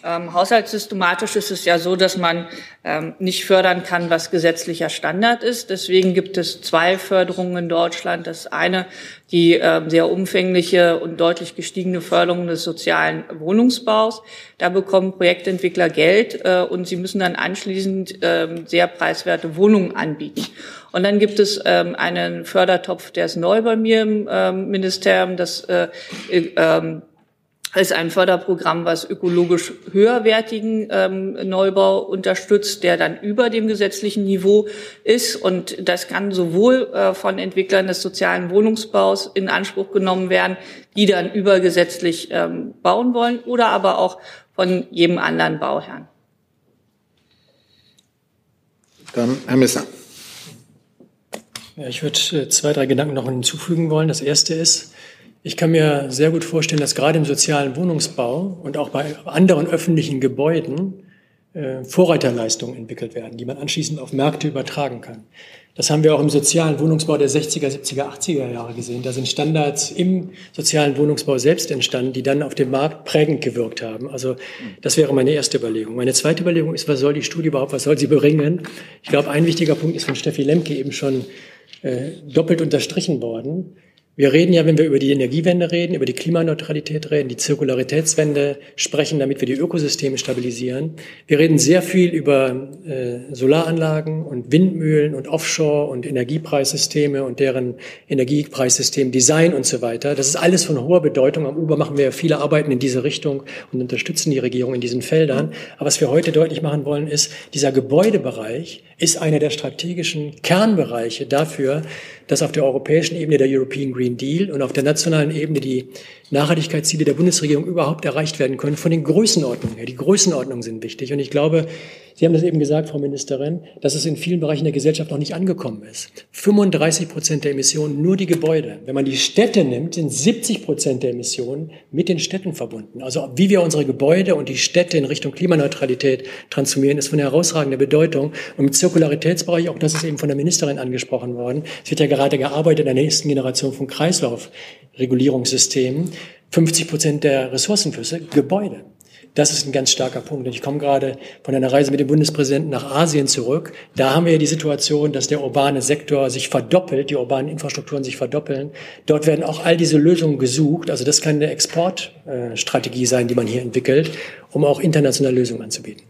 Ähm, haushaltssystematisch ist es ja so, dass man ähm, nicht fördern kann, was gesetzlicher Standard ist. Deswegen gibt es zwei Förderungen in Deutschland. Das eine, die ähm, sehr umfängliche und deutlich gestiegene Förderung des sozialen Wohnungsbaus. Da bekommen Projektentwickler Geld äh, und sie müssen dann anschließend ähm, sehr preiswerte Wohnungen anbieten. Und dann gibt es ähm, einen Fördertopf, der ist neu bei mir im ähm, Ministerium, das äh, äh, ist ein Förderprogramm, was ökologisch höherwertigen ähm, Neubau unterstützt, der dann über dem gesetzlichen Niveau ist. Und das kann sowohl äh, von Entwicklern des sozialen Wohnungsbaus in Anspruch genommen werden, die dann übergesetzlich ähm, bauen wollen, oder aber auch von jedem anderen Bauherrn. Dann Herr Messer. Ja, ich würde äh, zwei, drei Gedanken noch hinzufügen wollen. Das erste ist, ich kann mir sehr gut vorstellen, dass gerade im sozialen Wohnungsbau und auch bei anderen öffentlichen Gebäuden äh, Vorreiterleistungen entwickelt werden, die man anschließend auf Märkte übertragen kann. Das haben wir auch im sozialen Wohnungsbau der 60er, 70er, 80er Jahre gesehen. Da sind Standards im sozialen Wohnungsbau selbst entstanden, die dann auf dem Markt prägend gewirkt haben. Also das wäre meine erste Überlegung. Meine zweite Überlegung ist, was soll die Studie überhaupt, was soll sie bringen? Ich glaube, ein wichtiger Punkt ist von Steffi Lemke eben schon äh, doppelt unterstrichen worden. Wir reden ja, wenn wir über die Energiewende reden, über die Klimaneutralität reden, die Zirkularitätswende sprechen, damit wir die Ökosysteme stabilisieren. Wir reden sehr viel über äh, Solaranlagen und Windmühlen und Offshore und Energiepreissysteme und deren Energiepreissystem, Design und so weiter. Das ist alles von hoher Bedeutung. Am Uber machen wir viele Arbeiten in diese Richtung und unterstützen die Regierung in diesen Feldern. Aber was wir heute deutlich machen wollen, ist, dieser Gebäudebereich ist einer der strategischen Kernbereiche dafür, dass auf der europäischen Ebene der European Green Deal und auf der nationalen Ebene die Nachhaltigkeitsziele der Bundesregierung überhaupt erreicht werden können, von den Größenordnungen her. Die Größenordnungen sind wichtig. Und ich glaube, Sie haben das eben gesagt, Frau Ministerin, dass es in vielen Bereichen der Gesellschaft noch nicht angekommen ist. 35 Prozent der Emissionen nur die Gebäude. Wenn man die Städte nimmt, sind 70 Prozent der Emissionen mit den Städten verbunden. Also wie wir unsere Gebäude und die Städte in Richtung Klimaneutralität transformieren, ist von herausragender Bedeutung. Und im Zirkularitätsbereich, auch das ist eben von der Ministerin angesprochen worden, es wird ja gerade gearbeitet in der nächsten Generation von Kreislaufregulierungssystemen. 50 Prozent der Ressourcenflüsse Gebäude. Das ist ein ganz starker Punkt. Und ich komme gerade von einer Reise mit dem Bundespräsidenten nach Asien zurück. Da haben wir ja die Situation, dass der urbane Sektor sich verdoppelt, die urbanen Infrastrukturen sich verdoppeln. Dort werden auch all diese Lösungen gesucht. Also das kann eine Exportstrategie sein, die man hier entwickelt, um auch internationale Lösungen anzubieten.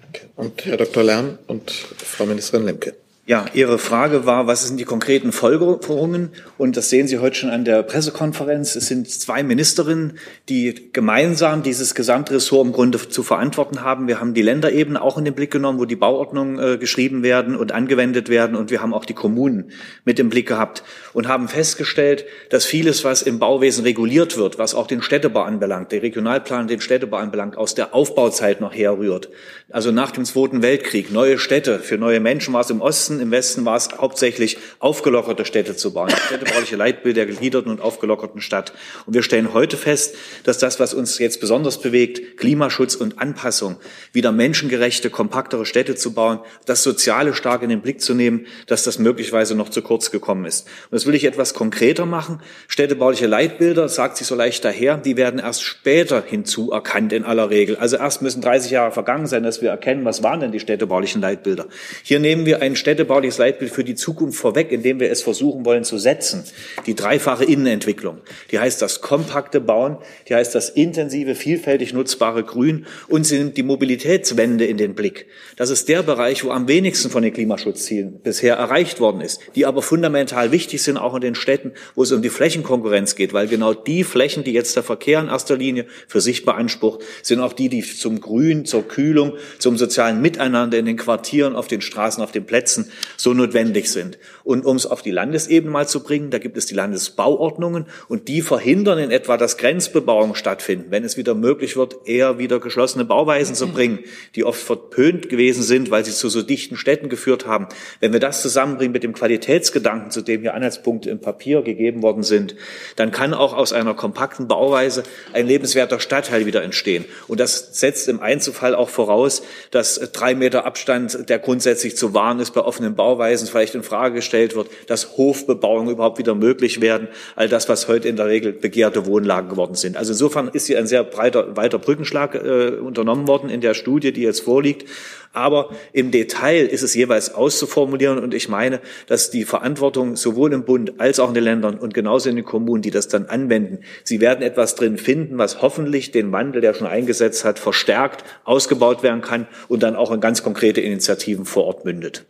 Danke. Und Herr Dr. Lärm und Frau Ministerin Lemke. Ja, Ihre Frage war, was sind die konkreten Folgerungen? Und das sehen Sie heute schon an der Pressekonferenz. Es sind zwei Ministerinnen, die gemeinsam dieses Gesamtressort im Grunde zu verantworten haben. Wir haben die Länderebene auch in den Blick genommen, wo die Bauordnungen äh, geschrieben werden und angewendet werden. Und wir haben auch die Kommunen mit im Blick gehabt und haben festgestellt, dass vieles, was im Bauwesen reguliert wird, was auch den Städtebau anbelangt, der Regionalplan den Städtebau anbelangt, aus der Aufbauzeit noch herrührt. Also nach dem Zweiten Weltkrieg, neue Städte für neue Menschen war es im Osten Osten, im Westen war es hauptsächlich aufgelockerte Städte zu bauen. Städtebauliche Leitbild der gegliederten und aufgelockerten Stadt. Und wir stellen heute fest, dass das, was uns jetzt besonders bewegt, Klimaschutz und Anpassung, wieder menschengerechte, kompaktere Städte zu bauen, das Soziale stark in den Blick zu nehmen, dass das möglicherweise noch zu kurz gekommen ist. Und das will ich etwas konkreter machen. Städtebauliche Leitbilder, sagt sich so leicht daher, die werden erst später hinzuerkannt in aller Regel. Also erst müssen 30 Jahre vergangen sein, dass wir erkennen, was waren denn die städtebaulichen Leitbilder. Hier nehmen wir einen Städte städtebauliches Leitbild für die Zukunft vorweg, indem wir es versuchen wollen zu setzen. Die dreifache Innenentwicklung. Die heißt das kompakte Bauen, die heißt das intensive, vielfältig nutzbare Grün und sie nimmt die Mobilitätswende in den Blick. Das ist der Bereich, wo am wenigsten von den Klimaschutzzielen bisher erreicht worden ist, die aber fundamental wichtig sind, auch in den Städten, wo es um die Flächenkonkurrenz geht, weil genau die Flächen, die jetzt der Verkehr in erster Linie für sich beansprucht, sind auch die, die zum Grün, zur Kühlung, zum sozialen Miteinander in den Quartieren, auf den Straßen, auf den Plätzen so notwendig sind. Und um es auf die Landesebene mal zu bringen, da gibt es die Landesbauordnungen und die verhindern in etwa, dass Grenzbebauungen stattfinden, wenn es wieder möglich wird, eher wieder geschlossene Bauweisen zu bringen, die oft verpönt gewesen sind, weil sie zu so dichten Städten geführt haben. Wenn wir das zusammenbringen mit dem Qualitätsgedanken, zu dem hier Anhaltspunkte im Papier gegeben worden sind, dann kann auch aus einer kompakten Bauweise ein lebenswerter Stadtteil wieder entstehen. Und das setzt im Einzelfall auch voraus, dass drei Meter Abstand, der grundsätzlich zu wahren ist, bei offenen Bauweisen vielleicht in Frage gestellt wird, dass Hofbebauung überhaupt wieder möglich werden, all das, was heute in der Regel begehrte Wohnlagen geworden sind. Also insofern ist hier ein sehr breiter, weiter Brückenschlag äh, unternommen worden in der Studie, die jetzt vorliegt. Aber im Detail ist es jeweils auszuformulieren und ich meine, dass die Verantwortung sowohl im Bund als auch in den Ländern und genauso in den Kommunen, die das dann anwenden, sie werden etwas drin finden, was hoffentlich den Wandel, der schon eingesetzt hat, verstärkt, ausgebaut werden kann und dann auch in ganz konkrete Initiativen vor Ort mündet.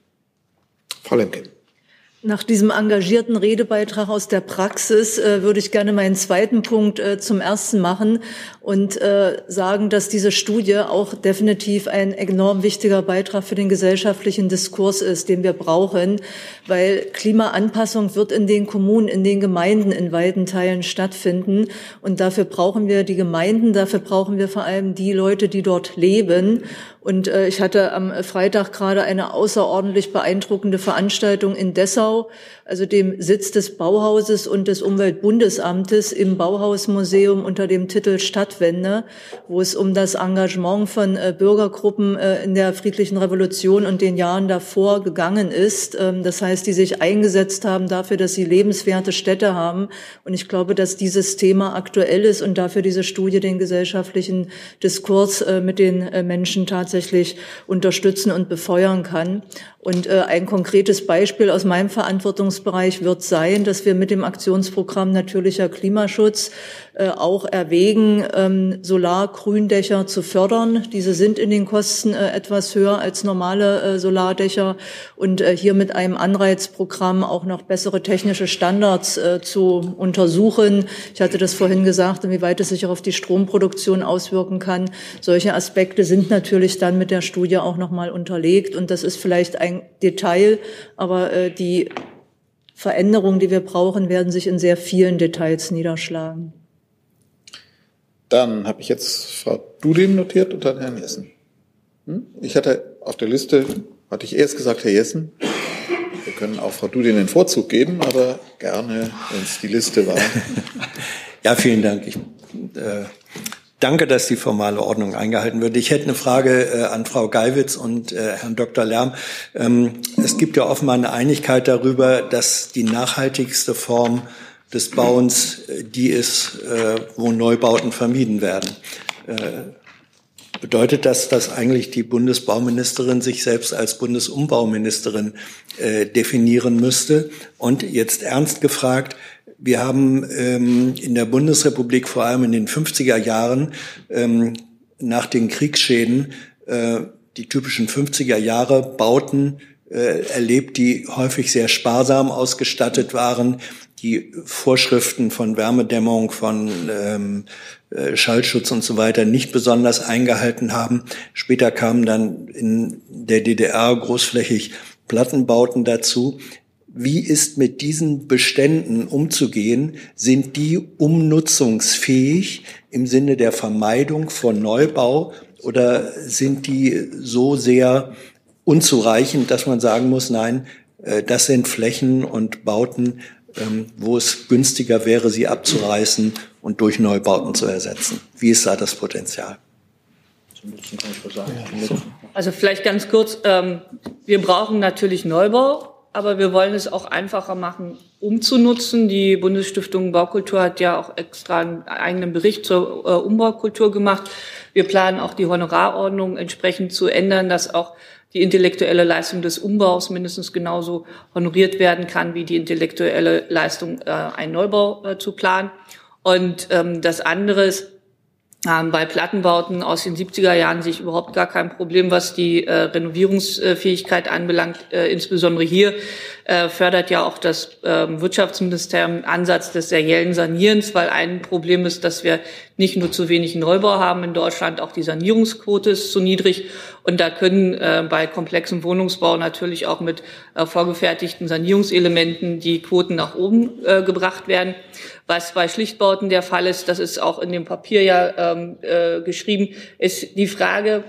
Frau Lemke. Nach diesem engagierten Redebeitrag aus der Praxis äh, würde ich gerne meinen zweiten Punkt äh, zum ersten machen und äh, sagen, dass diese Studie auch definitiv ein enorm wichtiger Beitrag für den gesellschaftlichen Diskurs ist, den wir brauchen, weil Klimaanpassung wird in den Kommunen, in den Gemeinden in weiten Teilen stattfinden und dafür brauchen wir die Gemeinden, dafür brauchen wir vor allem die Leute, die dort leben und äh, ich hatte am Freitag gerade eine außerordentlich beeindruckende Veranstaltung in Dessau, also dem Sitz des Bauhauses und des Umweltbundesamtes im Bauhausmuseum unter dem Titel Stadtwende, wo es um das Engagement von äh, Bürgergruppen äh, in der friedlichen Revolution und den Jahren davor gegangen ist. Ähm, das heißt, die sich eingesetzt haben dafür, dass sie lebenswerte Städte haben. Und ich glaube, dass dieses Thema aktuell ist und dafür diese Studie den gesellschaftlichen Diskurs äh, mit den Menschen tatsächlich unterstützen und befeuern kann. Und ein konkretes Beispiel aus meinem Verantwortungsbereich wird sein, dass wir mit dem Aktionsprogramm Natürlicher Klimaschutz äh, auch erwägen, ähm, Solargründächer zu fördern. Diese sind in den Kosten äh, etwas höher als normale äh, Solardächer und äh, hier mit einem Anreizprogramm auch noch bessere technische Standards äh, zu untersuchen. Ich hatte das vorhin gesagt, inwieweit es sich auch auf die Stromproduktion auswirken kann. Solche Aspekte sind natürlich dann mit der Studie auch noch mal unterlegt und das ist vielleicht ein ein Detail, aber äh, die Veränderungen, die wir brauchen, werden sich in sehr vielen Details niederschlagen. Dann habe ich jetzt Frau Dudin notiert und dann Herrn Hessen. Hm? Ich hatte auf der Liste, hatte ich erst gesagt, Herr Jessen. Wir können auch Frau Dudin den Vorzug geben, aber gerne, wenn es die Liste war. ja, vielen Dank. Ich, äh, danke, dass die formale Ordnung eingehalten wird. Ich hätte eine Frage äh, an Frau Geiwitz und äh, Herrn Dr. Lärm. Ähm, es gibt ja offenbar eine Einigkeit darüber, dass die nachhaltigste Form des Bauens äh, die ist, äh, wo Neubauten vermieden werden. Äh, bedeutet das, dass eigentlich die Bundesbauministerin sich selbst als Bundesumbauministerin äh, definieren müsste? Und jetzt ernst gefragt, wir haben ähm, in der Bundesrepublik vor allem in den 50er Jahren ähm, nach den Kriegsschäden äh, die typischen 50er Jahre Bauten äh, erlebt, die häufig sehr sparsam ausgestattet waren, die Vorschriften von Wärmedämmung, von ähm, äh, Schallschutz und so weiter nicht besonders eingehalten haben. Später kamen dann in der DDR großflächig Plattenbauten dazu. Wie ist mit diesen Beständen umzugehen? Sind die umnutzungsfähig im Sinne der Vermeidung von Neubau oder sind die so sehr unzureichend, dass man sagen muss, nein, äh, das sind Flächen und Bauten, wo es günstiger wäre, sie abzureißen und durch Neubauten zu ersetzen. Wie ist da das Potenzial? Also vielleicht ganz kurz, ähm, wir brauchen natürlich Neubau, aber wir wollen es auch einfacher machen, umzunutzen. Die Bundesstiftung Baukultur hat ja auch extra einen eigenen Bericht zur äh, Umbaukultur gemacht. Wir planen auch die Honorarordnung entsprechend zu ändern, dass auch die intellektuelle Leistung des Umbaus mindestens genauso honoriert werden kann wie die intellektuelle Leistung, äh, einen Neubau äh, zu planen. Und ähm, das andere ist, ähm, bei Plattenbauten aus den 70er Jahren sehe ich überhaupt gar kein Problem, was die äh, Renovierungsfähigkeit anbelangt. Äh, insbesondere hier äh, fördert ja auch das äh, Wirtschaftsministerium Ansatz des seriellen Sanierens, weil ein Problem ist, dass wir nicht nur zu wenig Neubau haben in Deutschland, auch die Sanierungsquote ist zu niedrig. Und da können äh, bei komplexem Wohnungsbau natürlich auch mit äh, vorgefertigten Sanierungselementen die Quoten nach oben äh, gebracht werden. Was bei Schlichtbauten der Fall ist, das ist auch in dem Papier ja ähm, äh, geschrieben, ist die Frage,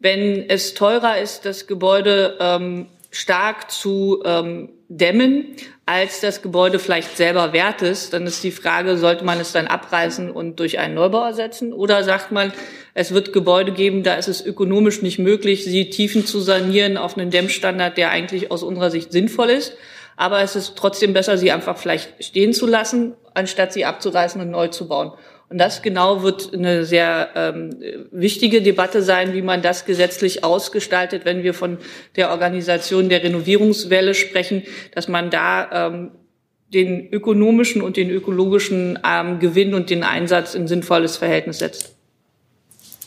wenn es teurer ist, das Gebäude ähm, stark zu ähm, dämmen, als das Gebäude vielleicht selber wert ist, dann ist die Frage, sollte man es dann abreißen und durch einen Neubau ersetzen? Oder sagt man, es wird Gebäude geben, da ist es ökonomisch nicht möglich, sie tiefen zu sanieren auf einen Dämmstandard, der eigentlich aus unserer Sicht sinnvoll ist. Aber es ist trotzdem besser, sie einfach vielleicht stehen zu lassen, anstatt sie abzureißen und neu zu bauen. Und das genau wird eine sehr ähm, wichtige Debatte sein, wie man das gesetzlich ausgestaltet, wenn wir von der Organisation der Renovierungswelle sprechen, dass man da ähm, den ökonomischen und den ökologischen ähm, Gewinn und den Einsatz in sinnvolles Verhältnis setzt.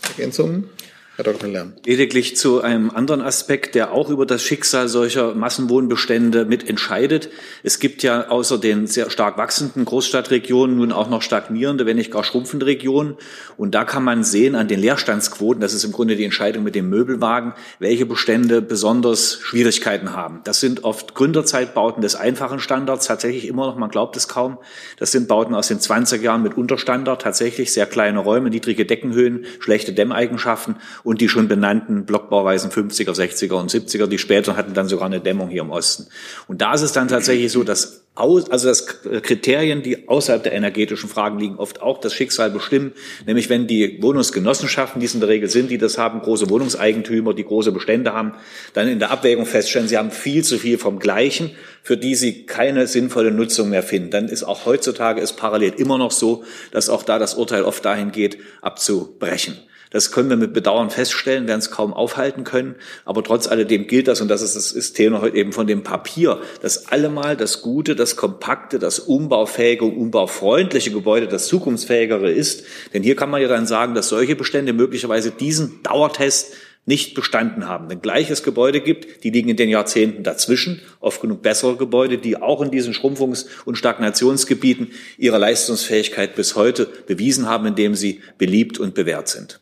Ergänzungen? Herr Dr. Lärm. Lediglich zu einem anderen Aspekt, der auch über das Schicksal solcher Massenwohnbestände mitentscheidet. Es gibt ja außer den sehr stark wachsenden Großstadtregionen nun auch noch stagnierende, wenn nicht gar schrumpfende Regionen. Und da kann man sehen an den Leerstandsquoten, das ist im Grunde die Entscheidung mit dem Möbelwagen, welche Bestände besonders Schwierigkeiten haben. Das sind oft Gründerzeitbauten des einfachen Standards, tatsächlich immer noch, man glaubt es kaum. Das sind Bauten aus den 20er Jahren mit Unterstandard, tatsächlich sehr kleine Räume, niedrige Deckenhöhen, schlechte Dämmeigenschaften und die schon benannten Blockbauweisen 50er, 60er und 70er, die später hatten dann sogar eine Dämmung hier im Osten. Und da ist es dann tatsächlich so, dass aus, also das Kriterien, die außerhalb der energetischen Fragen liegen, oft auch das Schicksal bestimmen. Nämlich wenn die Wohnungsgenossenschaften, die es in der Regel sind, die das haben, große Wohnungseigentümer, die große Bestände haben, dann in der Abwägung feststellen, sie haben viel zu viel vom Gleichen, für die sie keine sinnvolle Nutzung mehr finden. Dann ist auch heutzutage ist parallel immer noch so, dass auch da das Urteil oft dahin geht, abzubrechen. Das können wir mit Bedauern feststellen, werden es kaum aufhalten können. Aber trotz alledem gilt das, und das ist das Thema heute eben von dem Papier, dass allemal das Gute, das Kompakte, das umbaufähige und umbaufreundliche Gebäude das zukunftsfähigere ist. Denn hier kann man ja dann sagen, dass solche Bestände möglicherweise diesen Dauertest nicht bestanden haben. Wenn gleiches Gebäude gibt, die liegen in den Jahrzehnten dazwischen, oft genug bessere Gebäude, die auch in diesen Schrumpfungs- und Stagnationsgebieten ihre Leistungsfähigkeit bis heute bewiesen haben, indem sie beliebt und bewährt sind.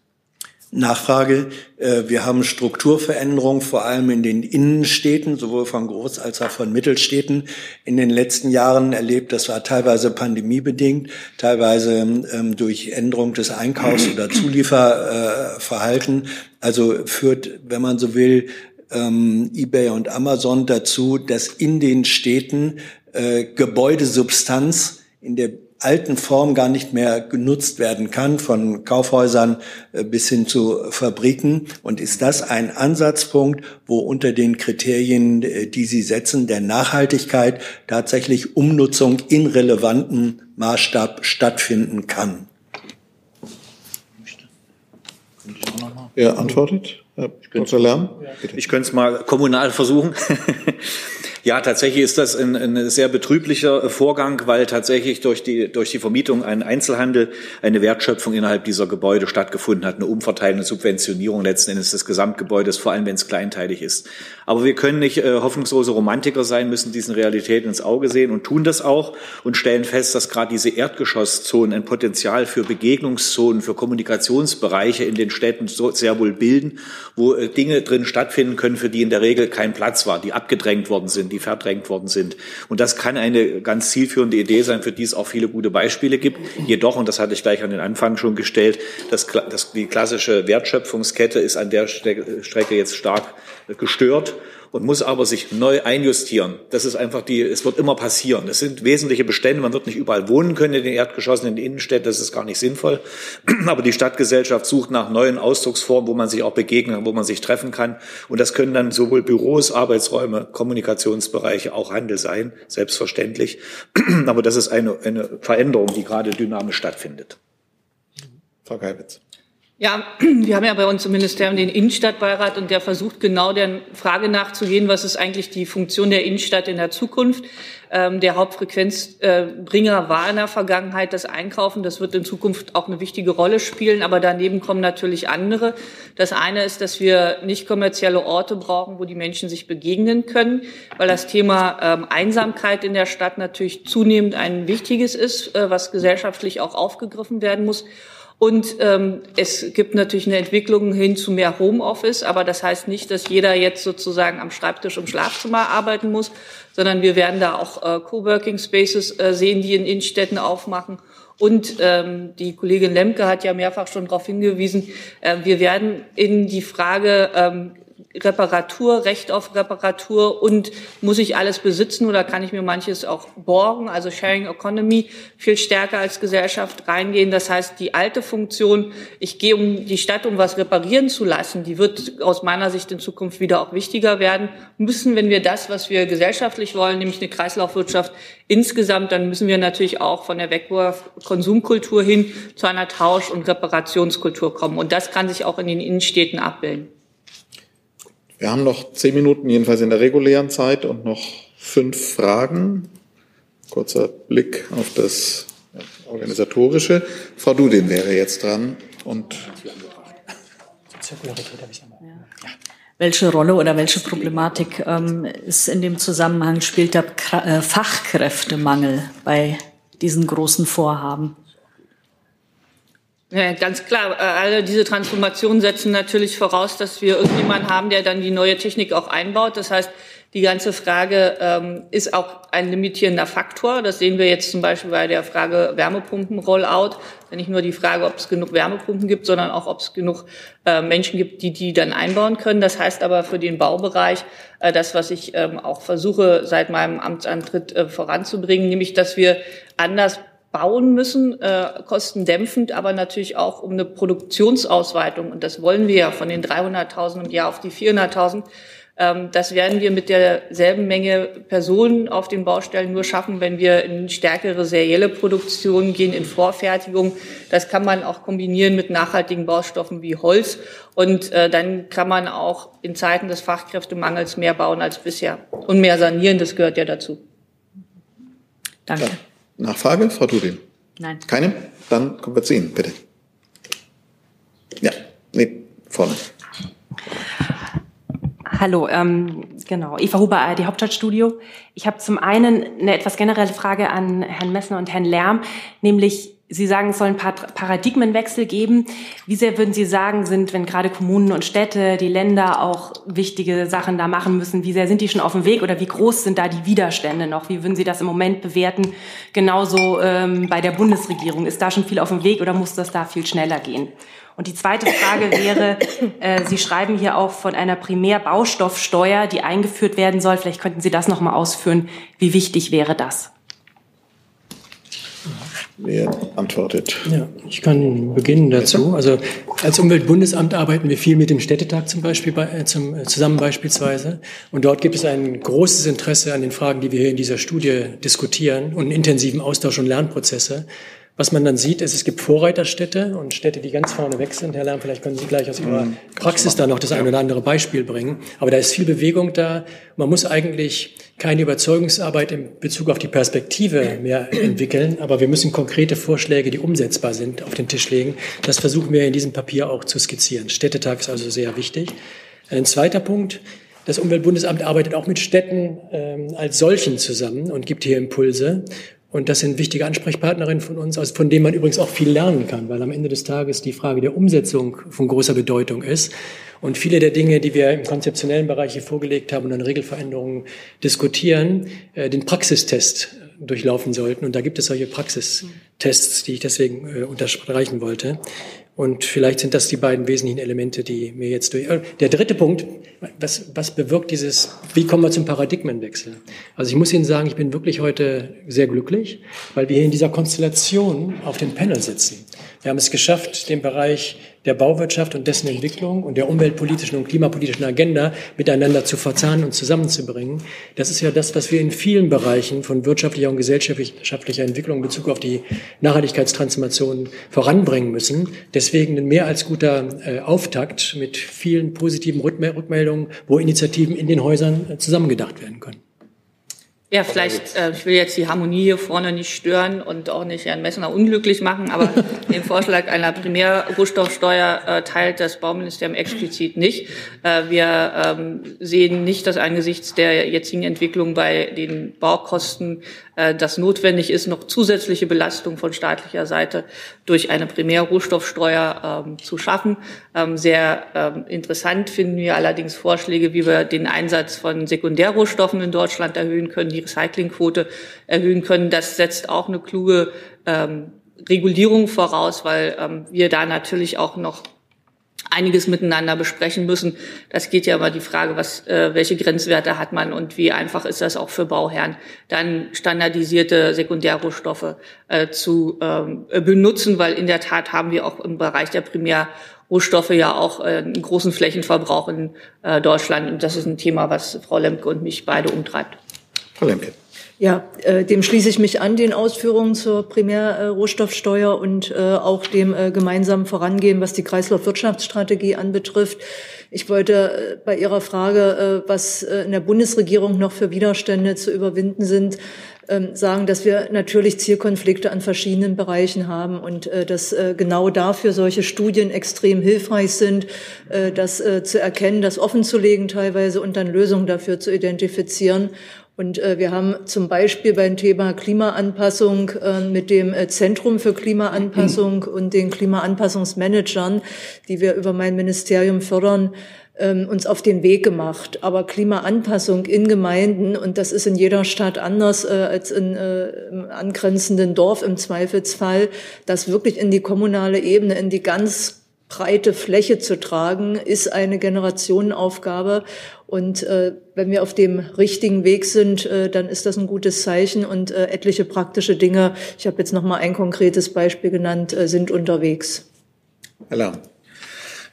Nachfrage. Äh, wir haben Strukturveränderungen, vor allem in den Innenstädten, sowohl von Groß- als auch von Mittelstädten, in den letzten Jahren erlebt. Das war teilweise pandemiebedingt, teilweise ähm, durch Änderung des Einkaufs- oder Zulieferverhalten. Also führt, wenn man so will, ähm, eBay und Amazon dazu, dass in den Städten äh, Gebäudesubstanz in der alten Form gar nicht mehr genutzt werden kann, von Kaufhäusern äh, bis hin zu Fabriken. Und ist das ein Ansatzpunkt, wo unter den Kriterien, äh, die Sie setzen, der Nachhaltigkeit tatsächlich Umnutzung in relevanten Maßstab stattfinden kann? Wer antwortet? Herr Dr. Lärm? Ich könnte es mal kommunal versuchen. Ja, tatsächlich ist das ein, ein sehr betrüblicher Vorgang, weil tatsächlich durch die, durch die Vermietung ein Einzelhandel eine Wertschöpfung innerhalb dieser Gebäude stattgefunden hat, eine umverteilende Subventionierung letzten Endes des Gesamtgebäudes, vor allem wenn es kleinteilig ist. Aber wir können nicht äh, hoffnungslose Romantiker sein, müssen diesen Realitäten ins Auge sehen und tun das auch und stellen fest, dass gerade diese Erdgeschosszonen ein Potenzial für Begegnungszonen, für Kommunikationsbereiche in den Städten so sehr wohl bilden, wo äh, Dinge drin stattfinden können, für die in der Regel kein Platz war, die abgedrängt worden sind die verdrängt worden sind. Und das kann eine ganz zielführende Idee sein, für die es auch viele gute Beispiele gibt. Jedoch, und das hatte ich gleich an den Anfang schon gestellt, dass, dass die klassische Wertschöpfungskette ist an der Strecke jetzt stark gestört und muss aber sich neu einjustieren. Das ist einfach die, es wird immer passieren. Das sind wesentliche Bestände. Man wird nicht überall wohnen können in den Erdgeschossen, in den Innenstädten. Das ist gar nicht sinnvoll. Aber die Stadtgesellschaft sucht nach neuen Ausdrucksformen, wo man sich auch begegnen, wo man sich treffen kann. Und das können dann sowohl Büros, Arbeitsräume, Kommunikationsbereiche, auch Handel sein, selbstverständlich. Aber das ist eine, eine Veränderung, die gerade dynamisch stattfindet. Frau Geibitz. Ja, wir haben ja bei uns im Ministerium den Innenstadtbeirat und der versucht genau der Frage nachzugehen, was ist eigentlich die Funktion der Innenstadt in der Zukunft. Ähm, der Hauptfrequenzbringer war in der Vergangenheit das Einkaufen. Das wird in Zukunft auch eine wichtige Rolle spielen. Aber daneben kommen natürlich andere. Das eine ist, dass wir nicht kommerzielle Orte brauchen, wo die Menschen sich begegnen können, weil das Thema ähm, Einsamkeit in der Stadt natürlich zunehmend ein wichtiges ist, äh, was gesellschaftlich auch aufgegriffen werden muss. Und ähm, es gibt natürlich eine Entwicklung hin zu mehr Homeoffice, aber das heißt nicht, dass jeder jetzt sozusagen am Schreibtisch im Schlafzimmer arbeiten muss, sondern wir werden da auch äh, Coworking Spaces äh, sehen, die in Innenstädten aufmachen. Und ähm, die Kollegin Lemke hat ja mehrfach schon darauf hingewiesen, äh, wir werden in die Frage ähm, Reparatur, Recht auf Reparatur und muss ich alles besitzen oder kann ich mir manches auch borgen, also Sharing Economy viel stärker als Gesellschaft reingehen. Das heißt, die alte Funktion, ich gehe um die Stadt, um was reparieren zu lassen, die wird aus meiner Sicht in Zukunft wieder auch wichtiger werden. Müssen, wenn wir das, was wir gesellschaftlich wollen, nämlich eine Kreislaufwirtschaft insgesamt, dann müssen wir natürlich auch von der Wegwurf-Konsumkultur hin zu einer Tausch- und Reparationskultur kommen. Und das kann sich auch in den Innenstädten abbilden. Wir haben noch zehn Minuten, jedenfalls in der regulären Zeit, und noch fünf Fragen. Kurzer Blick auf das Organisatorische. Frau Dudin wäre jetzt dran. Und welche Rolle oder welche Problematik ähm, ist in dem Zusammenhang spielt der äh, Fachkräftemangel bei diesen großen Vorhaben? Ja, ganz klar. Äh, alle diese Transformationen setzen natürlich voraus, dass wir irgendjemanden haben, der dann die neue Technik auch einbaut. Das heißt, die ganze Frage ähm, ist auch ein limitierender Faktor. Das sehen wir jetzt zum Beispiel bei der Frage Wärmepumpen-Rollout. Nicht nur die Frage, ob es genug Wärmepumpen gibt, sondern auch, ob es genug äh, Menschen gibt, die die dann einbauen können. Das heißt aber für den Baubereich, äh, das, was ich ähm, auch versuche seit meinem Amtsantritt äh, voranzubringen, nämlich, dass wir anders bauen müssen, äh, kostendämpfend, aber natürlich auch um eine Produktionsausweitung. Und das wollen wir ja von den 300.000 im Jahr auf die 400.000. Ähm, das werden wir mit derselben Menge Personen auf den Baustellen nur schaffen, wenn wir in stärkere serielle Produktion gehen, in Vorfertigung. Das kann man auch kombinieren mit nachhaltigen Baustoffen wie Holz. Und äh, dann kann man auch in Zeiten des Fachkräftemangels mehr bauen als bisher. Und mehr sanieren, das gehört ja dazu. Danke. Nachfrage, Frau Dudin? Nein. Keine? Dann kommen wir zu Ihnen, bitte. Ja, nee, vorne. Hallo, ähm, genau. Eva Huber, ARD Hauptstadtstudio. Ich habe zum einen eine etwas generelle Frage an Herrn Messner und Herrn Lärm, nämlich Sie sagen, es soll einen Paradigmenwechsel geben. Wie sehr würden Sie sagen, sind, wenn gerade Kommunen und Städte, die Länder auch wichtige Sachen da machen müssen, wie sehr sind die schon auf dem Weg oder wie groß sind da die Widerstände noch? Wie würden Sie das im Moment bewerten? Genauso ähm, bei der Bundesregierung. Ist da schon viel auf dem Weg oder muss das da viel schneller gehen? Und die zweite Frage wäre, äh, Sie schreiben hier auch von einer Primärbaustoffsteuer, die eingeführt werden soll. Vielleicht könnten Sie das noch mal ausführen. Wie wichtig wäre das? Wer antwortet? Ja, ich kann beginnen dazu. Also als Umweltbundesamt arbeiten wir viel mit dem Städtetag zum Beispiel äh, zum, äh, zusammen beispielsweise. Und dort gibt es ein großes Interesse an den Fragen, die wir hier in dieser Studie diskutieren und einen intensiven Austausch und Lernprozesse. Was man dann sieht, ist, es gibt Vorreiterstädte und Städte, die ganz vorne weg sind. Herr Lärm, vielleicht können Sie gleich aus Ihrer mhm. Praxis da noch das ein oder andere Beispiel bringen. Aber da ist viel Bewegung da. Man muss eigentlich keine Überzeugungsarbeit in Bezug auf die Perspektive mehr entwickeln, aber wir müssen konkrete Vorschläge, die umsetzbar sind, auf den Tisch legen. Das versuchen wir in diesem Papier auch zu skizzieren. Städtetag ist also sehr wichtig. Ein zweiter Punkt. Das Umweltbundesamt arbeitet auch mit Städten ähm, als solchen zusammen und gibt hier Impulse. Und das sind wichtige Ansprechpartnerinnen von uns, von denen man übrigens auch viel lernen kann, weil am Ende des Tages die Frage der Umsetzung von großer Bedeutung ist. Und viele der Dinge, die wir im konzeptionellen Bereich hier vorgelegt haben und an Regelveränderungen diskutieren, äh, den Praxistest durchlaufen sollten. Und da gibt es solche Praxistests, die ich deswegen äh, unterstreichen wollte. Und vielleicht sind das die beiden wesentlichen Elemente, die mir jetzt durch. Äh, der dritte Punkt, was, was bewirkt dieses, wie kommen wir zum Paradigmenwechsel? Also ich muss Ihnen sagen, ich bin wirklich heute sehr glücklich, weil wir hier in dieser Konstellation auf dem Panel sitzen. Wir haben es geschafft, den Bereich der Bauwirtschaft und dessen Entwicklung und der umweltpolitischen und klimapolitischen Agenda miteinander zu verzahnen und zusammenzubringen. Das ist ja das, was wir in vielen Bereichen von wirtschaftlicher und gesellschaftlicher Entwicklung in Bezug auf die Nachhaltigkeitstransformation voranbringen müssen. Deswegen ein mehr als guter äh, Auftakt mit vielen positiven Rückmeldungen, wo Initiativen in den Häusern äh, zusammengedacht werden können. Ja, vielleicht, äh, ich will jetzt die Harmonie hier vorne nicht stören und auch nicht Herrn Messner unglücklich machen, aber den Vorschlag einer Primärrohstoffsteuer äh, teilt das Bauministerium explizit nicht. Äh, wir ähm, sehen nicht, dass angesichts der jetzigen Entwicklung bei den Baukosten äh, das notwendig ist, noch zusätzliche Belastung von staatlicher Seite durch eine Primärrohstoffsteuer ähm, zu schaffen. Ähm, sehr ähm, interessant finden wir allerdings Vorschläge, wie wir den Einsatz von Sekundärrohstoffen in Deutschland erhöhen können, die Recyclingquote erhöhen können. Das setzt auch eine kluge ähm, Regulierung voraus, weil ähm, wir da natürlich auch noch einiges miteinander besprechen müssen. Das geht ja immer die Frage, was, äh, welche Grenzwerte hat man und wie einfach ist das auch für Bauherren, dann standardisierte Sekundärrohstoffe äh, zu ähm, benutzen, weil in der Tat haben wir auch im Bereich der Primärrohstoffe ja auch äh, einen großen Flächenverbrauch in äh, Deutschland. Und das ist ein Thema, was Frau Lemke und mich beide umtreibt. Frau Lemke. Ja, äh, dem schließe ich mich an, den Ausführungen zur Primärrohstoffsteuer und äh, auch dem äh, gemeinsamen Vorangehen, was die Kreislaufwirtschaftsstrategie anbetrifft. Ich wollte äh, bei Ihrer Frage, äh, was äh, in der Bundesregierung noch für Widerstände zu überwinden sind, ähm, sagen, dass wir natürlich Zielkonflikte an verschiedenen Bereichen haben und dass genau dafür solche Studien extrem hilfreich sind, das zu erkennen, das offenzulegen teilweise und dann Lösungen dafür zu identifizieren. Und äh, wir haben zum Beispiel beim Thema Klimaanpassung äh, mit dem äh, Zentrum für Klimaanpassung und den Klimaanpassungsmanagern, die wir über mein Ministerium fördern, ähm, uns auf den Weg gemacht. Aber Klimaanpassung in Gemeinden, und das ist in jeder Stadt anders äh, als in, äh, im angrenzenden Dorf im Zweifelsfall, das wirklich in die kommunale Ebene, in die ganz breite Fläche zu tragen, ist eine Generationenaufgabe. Und äh, wenn wir auf dem richtigen Weg sind, äh, dann ist das ein gutes Zeichen und äh, etliche praktische Dinge, ich habe jetzt noch mal ein konkretes Beispiel genannt, äh, sind unterwegs. Herr.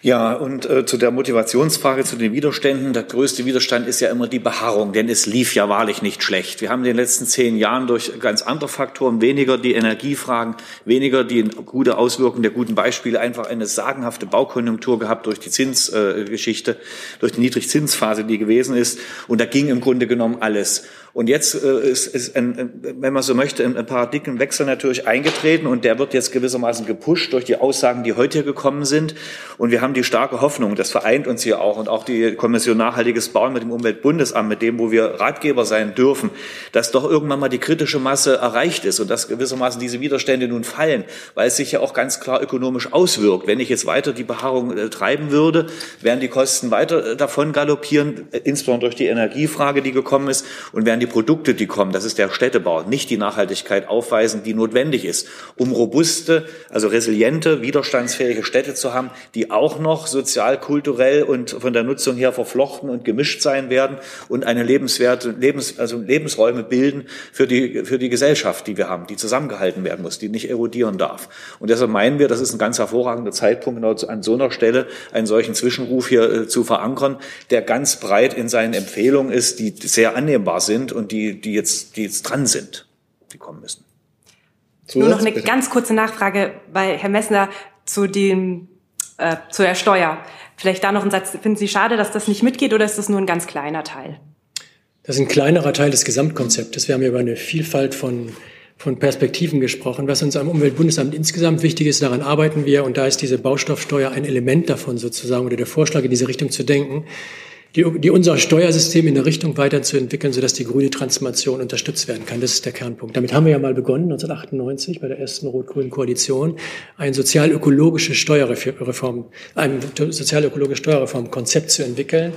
Ja, und äh, zu der Motivationsfrage, zu den Widerständen. Der größte Widerstand ist ja immer die Beharrung, denn es lief ja wahrlich nicht schlecht. Wir haben in den letzten zehn Jahren durch ganz andere Faktoren, weniger die Energiefragen, weniger die gute Auswirkung der guten Beispiele, einfach eine sagenhafte Baukonjunktur gehabt durch die Zinsgeschichte, äh, durch die Niedrigzinsphase, die gewesen ist. Und da ging im Grunde genommen alles. Und jetzt äh, ist, ist ein, wenn man so möchte, ein Paradigmenwechsel natürlich eingetreten und der wird jetzt gewissermaßen gepusht durch die Aussagen, die heute hier gekommen sind. Und wir haben die starke Hoffnung, das vereint uns hier auch und auch die Kommission Nachhaltiges Bauen mit dem Umweltbundesamt, mit dem, wo wir Ratgeber sein dürfen, dass doch irgendwann mal die kritische Masse erreicht ist und dass gewissermaßen diese Widerstände nun fallen, weil es sich ja auch ganz klar ökonomisch auswirkt. Wenn ich jetzt weiter die Beharrung äh, treiben würde, werden die Kosten weiter äh, davon galoppieren, äh, insbesondere durch die Energiefrage, die gekommen ist, und werden die Produkte, die kommen, das ist der Städtebau, nicht die Nachhaltigkeit aufweisen, die notwendig ist, um robuste, also resiliente, widerstandsfähige Städte zu haben, die auch noch sozial, kulturell und von der Nutzung her verflochten und gemischt sein werden und eine lebenswerte, Lebens, also Lebensräume bilden für die, für die Gesellschaft, die wir haben, die zusammengehalten werden muss, die nicht erodieren darf. Und deshalb meinen wir, das ist ein ganz hervorragender Zeitpunkt, genau an so einer Stelle einen solchen Zwischenruf hier äh, zu verankern, der ganz breit in seinen Empfehlungen ist, die sehr annehmbar sind und die, die jetzt, die jetzt dran sind, die kommen müssen. Zusatz, Nur noch eine bitte. ganz kurze Nachfrage bei Herr Messner zu dem, äh, zu der Steuer. Vielleicht da noch ein Satz. Finden Sie schade, dass das nicht mitgeht oder ist das nur ein ganz kleiner Teil? Das ist ein kleinerer Teil des Gesamtkonzeptes. Wir haben ja über eine Vielfalt von, von Perspektiven gesprochen. Was uns am Umweltbundesamt insgesamt wichtig ist, daran arbeiten wir. Und da ist diese Baustoffsteuer ein Element davon sozusagen oder der Vorschlag in diese Richtung zu denken die, die unser Steuersystem in eine Richtung weiterzuentwickeln, sodass die grüne Transformation unterstützt werden kann. Das ist der Kernpunkt. Damit haben wir ja mal begonnen, 1998 bei der ersten rot-grünen Koalition, ein sozial-ökologisches Steuerreform, ein sozial-ökologisches Steuerreformkonzept zu entwickeln.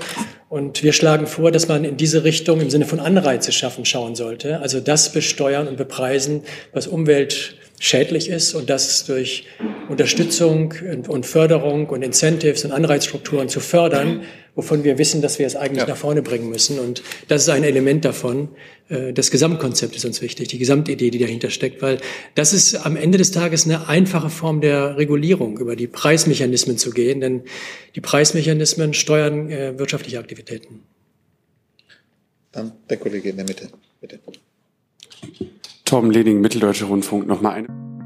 Und wir schlagen vor, dass man in diese Richtung im Sinne von Anreize schaffen schauen sollte. Also das besteuern und bepreisen, was Umwelt schädlich ist und das durch Unterstützung und Förderung und Incentives und Anreizstrukturen zu fördern, wovon wir wissen, dass wir es eigentlich ja. nach vorne bringen müssen. Und das ist ein Element davon. Äh, das Gesamtkonzept ist uns wichtig, die Gesamtidee, die dahinter steckt, weil das ist am Ende des Tages eine einfache Form der Regulierung, über die Preismechanismen zu gehen, denn die Preismechanismen steuern äh, wirtschaftliche Aktivitäten. Dann der Kollege in der Mitte, bitte. Torben Leding, Mitteldeutscher Rundfunk, nochmal eine.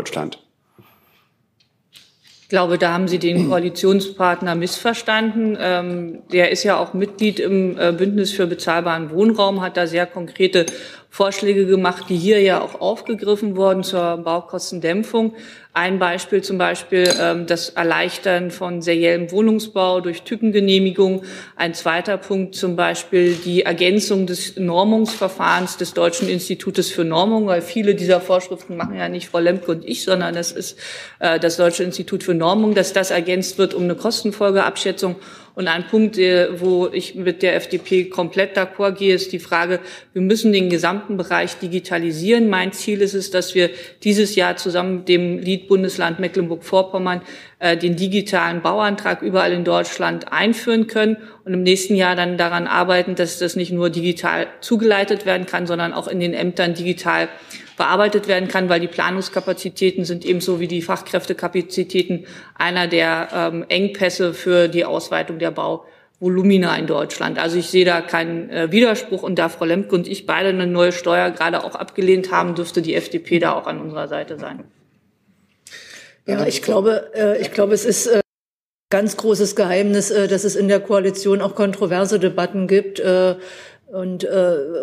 Deutschland glaube, da haben Sie den Koalitionspartner missverstanden. Ähm, der ist ja auch Mitglied im äh, Bündnis für bezahlbaren Wohnraum, hat da sehr konkrete Vorschläge gemacht, die hier ja auch aufgegriffen wurden zur Baukostendämpfung. Ein Beispiel zum Beispiel ähm, das Erleichtern von seriellem Wohnungsbau durch Typengenehmigung. Ein zweiter Punkt zum Beispiel die Ergänzung des Normungsverfahrens des Deutschen Institutes für Normung, weil viele dieser Vorschriften machen ja nicht Frau Lemke und ich, sondern das ist äh, das Deutsche Institut für Normung, dass das ergänzt wird um eine Kostenfolgeabschätzung und ein Punkt, wo ich mit der FDP komplett d'accord gehe, ist die Frage, wir müssen den gesamten Bereich digitalisieren. Mein Ziel ist es, dass wir dieses Jahr zusammen mit dem Liedbundesland Mecklenburg-Vorpommern äh, den digitalen Bauantrag überall in Deutschland einführen können und im nächsten Jahr dann daran arbeiten, dass das nicht nur digital zugeleitet werden kann, sondern auch in den Ämtern digital bearbeitet werden kann, weil die Planungskapazitäten sind ebenso wie die Fachkräftekapazitäten einer der ähm, Engpässe für die Ausweitung der Bauvolumina in Deutschland. Also ich sehe da keinen äh, Widerspruch und da Frau Lemke und ich beide eine neue Steuer gerade auch abgelehnt haben, dürfte die FDP da auch an unserer Seite sein. Ja, ich glaube, äh, ich glaube, es ist äh, ganz großes Geheimnis, äh, dass es in der Koalition auch kontroverse Debatten gibt. Äh, und äh,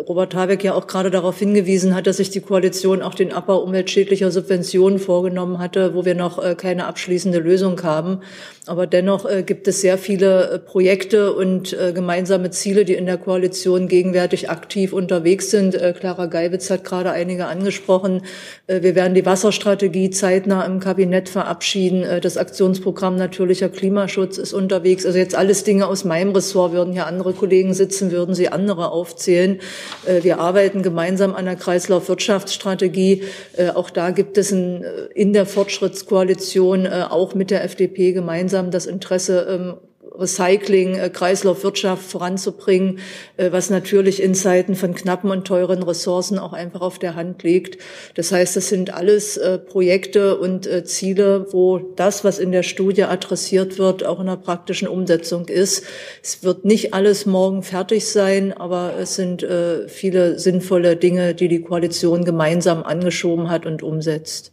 Robert Habeck ja auch gerade darauf hingewiesen hat, dass sich die Koalition auch den Abbau umweltschädlicher Subventionen vorgenommen hatte, wo wir noch äh, keine abschließende Lösung haben. Aber dennoch äh, gibt es sehr viele äh, Projekte und äh, gemeinsame Ziele, die in der Koalition gegenwärtig aktiv unterwegs sind. Äh, Clara Geibitz hat gerade einige angesprochen. Äh, wir werden die Wasserstrategie zeitnah im Kabinett verabschieden. Äh, das Aktionsprogramm natürlicher Klimaschutz ist unterwegs. Also jetzt alles Dinge aus meinem Ressort. Würden hier andere Kollegen sitzen, würden sie andere aufzählen. Äh, wir arbeiten gemeinsam an der Kreislaufwirtschaftsstrategie. Äh, auch da gibt es ein, in der Fortschrittskoalition auch mit der FDP gemeinsam das Interesse, ähm, Recycling, äh, Kreislaufwirtschaft voranzubringen, äh, was natürlich in Zeiten von knappen und teuren Ressourcen auch einfach auf der Hand liegt. Das heißt, das sind alles äh, Projekte und Ziele, wo das, was in der Studie adressiert wird, auch in der praktischen Umsetzung ist. Es wird nicht alles morgen fertig sein, aber es sind viele sinnvolle Dinge, die die Koalition gemeinsam angeschoben hat und umsetzt.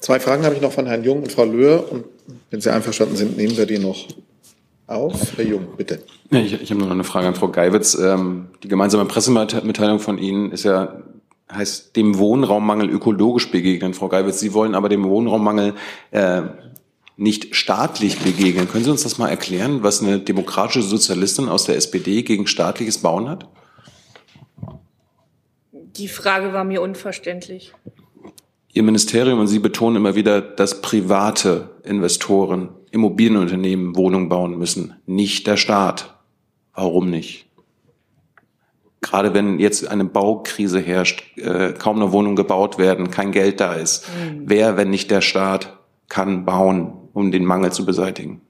Zwei Fragen habe ich noch von Herrn Jung und Frau Löhr. Und wenn Sie einverstanden sind, nehmen wir die noch auf. Herr Jung, bitte. Ja, ich, ich habe noch eine Frage an Frau Geiwitz. Ähm, die gemeinsame Pressemitteilung von Ihnen ist ja heißt dem Wohnraummangel ökologisch begegnen. Frau Geiwitz, Sie wollen aber dem Wohnraummangel äh, nicht staatlich begegnen. Können Sie uns das mal erklären, was eine demokratische Sozialistin aus der SPD gegen staatliches Bauen hat? Die Frage war mir unverständlich. Ihr Ministerium und Sie betonen immer wieder, dass private Investoren, Immobilienunternehmen Wohnungen bauen müssen, nicht der Staat. Warum nicht? Gerade wenn jetzt eine Baukrise herrscht, äh, kaum eine Wohnung gebaut werden, kein Geld da ist. Mhm. Wer, wenn nicht der Staat, kann bauen, um den Mangel zu beseitigen?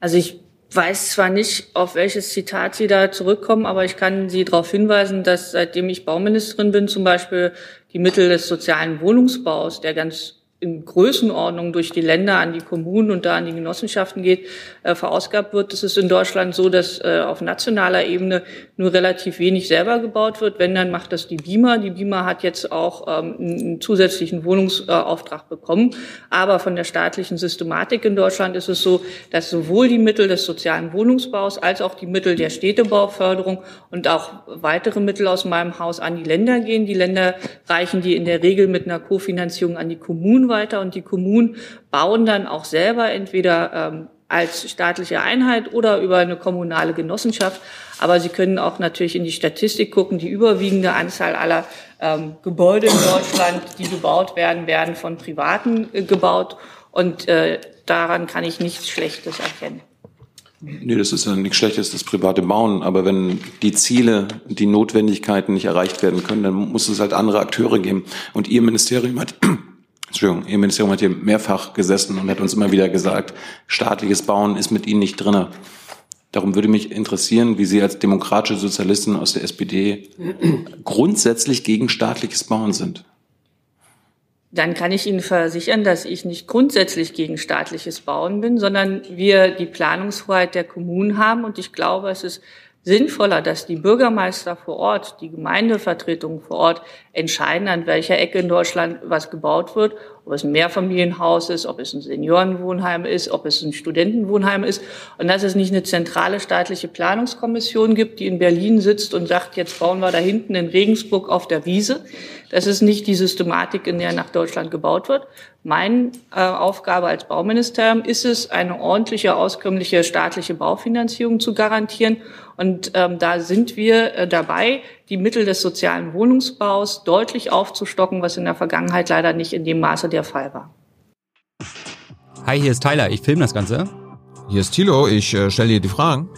Also ich weiß zwar nicht, auf welches Zitat Sie da zurückkommen, aber ich kann Sie darauf hinweisen, dass seitdem ich Bauministerin bin, zum Beispiel die Mittel des sozialen Wohnungsbaus, der ganz in Größenordnung durch die Länder an die Kommunen und da an die Genossenschaften geht, äh, verausgabt wird. Es ist in Deutschland so, dass äh, auf nationaler Ebene nur relativ wenig selber gebaut wird. Wenn, dann macht das die BIMA. Die BIMA hat jetzt auch ähm, einen zusätzlichen Wohnungsauftrag bekommen. Aber von der staatlichen Systematik in Deutschland ist es so, dass sowohl die Mittel des sozialen Wohnungsbaus als auch die Mittel der Städtebauförderung und auch weitere Mittel aus meinem Haus an die Länder gehen. Die Länder reichen die in der Regel mit einer Kofinanzierung an die Kommunen weiter und die Kommunen bauen dann auch selber entweder ähm, als staatliche Einheit oder über eine kommunale Genossenschaft. Aber Sie können auch natürlich in die Statistik gucken. Die überwiegende Anzahl aller ähm, Gebäude in Deutschland, die gebaut werden, werden von Privaten äh, gebaut. Und äh, daran kann ich nichts Schlechtes erkennen. Nee, das ist ja nichts Schlechtes, das private Bauen. Aber wenn die Ziele, die Notwendigkeiten nicht erreicht werden können, dann muss es halt andere Akteure geben. Und Ihr Ministerium hat Entschuldigung, Ihr Ministerium hat hier mehrfach gesessen und hat uns immer wieder gesagt, staatliches Bauen ist mit Ihnen nicht drinne. Darum würde mich interessieren, wie Sie als demokratische Sozialistin aus der SPD grundsätzlich gegen staatliches Bauen sind. Dann kann ich Ihnen versichern, dass ich nicht grundsätzlich gegen staatliches Bauen bin, sondern wir die Planungsfreiheit der Kommunen haben. Und ich glaube, es ist sinnvoller, dass die Bürgermeister vor Ort, die Gemeindevertretungen vor Ort entscheiden, an welcher Ecke in Deutschland was gebaut wird, ob es ein Mehrfamilienhaus ist, ob es ein Seniorenwohnheim ist, ob es ein Studentenwohnheim ist und dass es nicht eine zentrale staatliche Planungskommission gibt, die in Berlin sitzt und sagt, jetzt bauen wir da hinten in Regensburg auf der Wiese. Das ist nicht die Systematik, in der nach Deutschland gebaut wird. Meine äh, Aufgabe als Bauministerium ist es, eine ordentliche, auskömmliche staatliche Baufinanzierung zu garantieren und ähm, da sind wir äh, dabei, die Mittel des sozialen Wohnungsbaus deutlich aufzustocken, was in der Vergangenheit leider nicht in dem Maße der Fall war. Hi, hier ist Tyler, ich filme das Ganze. Hier ist Thilo, ich äh, stelle dir die Fragen.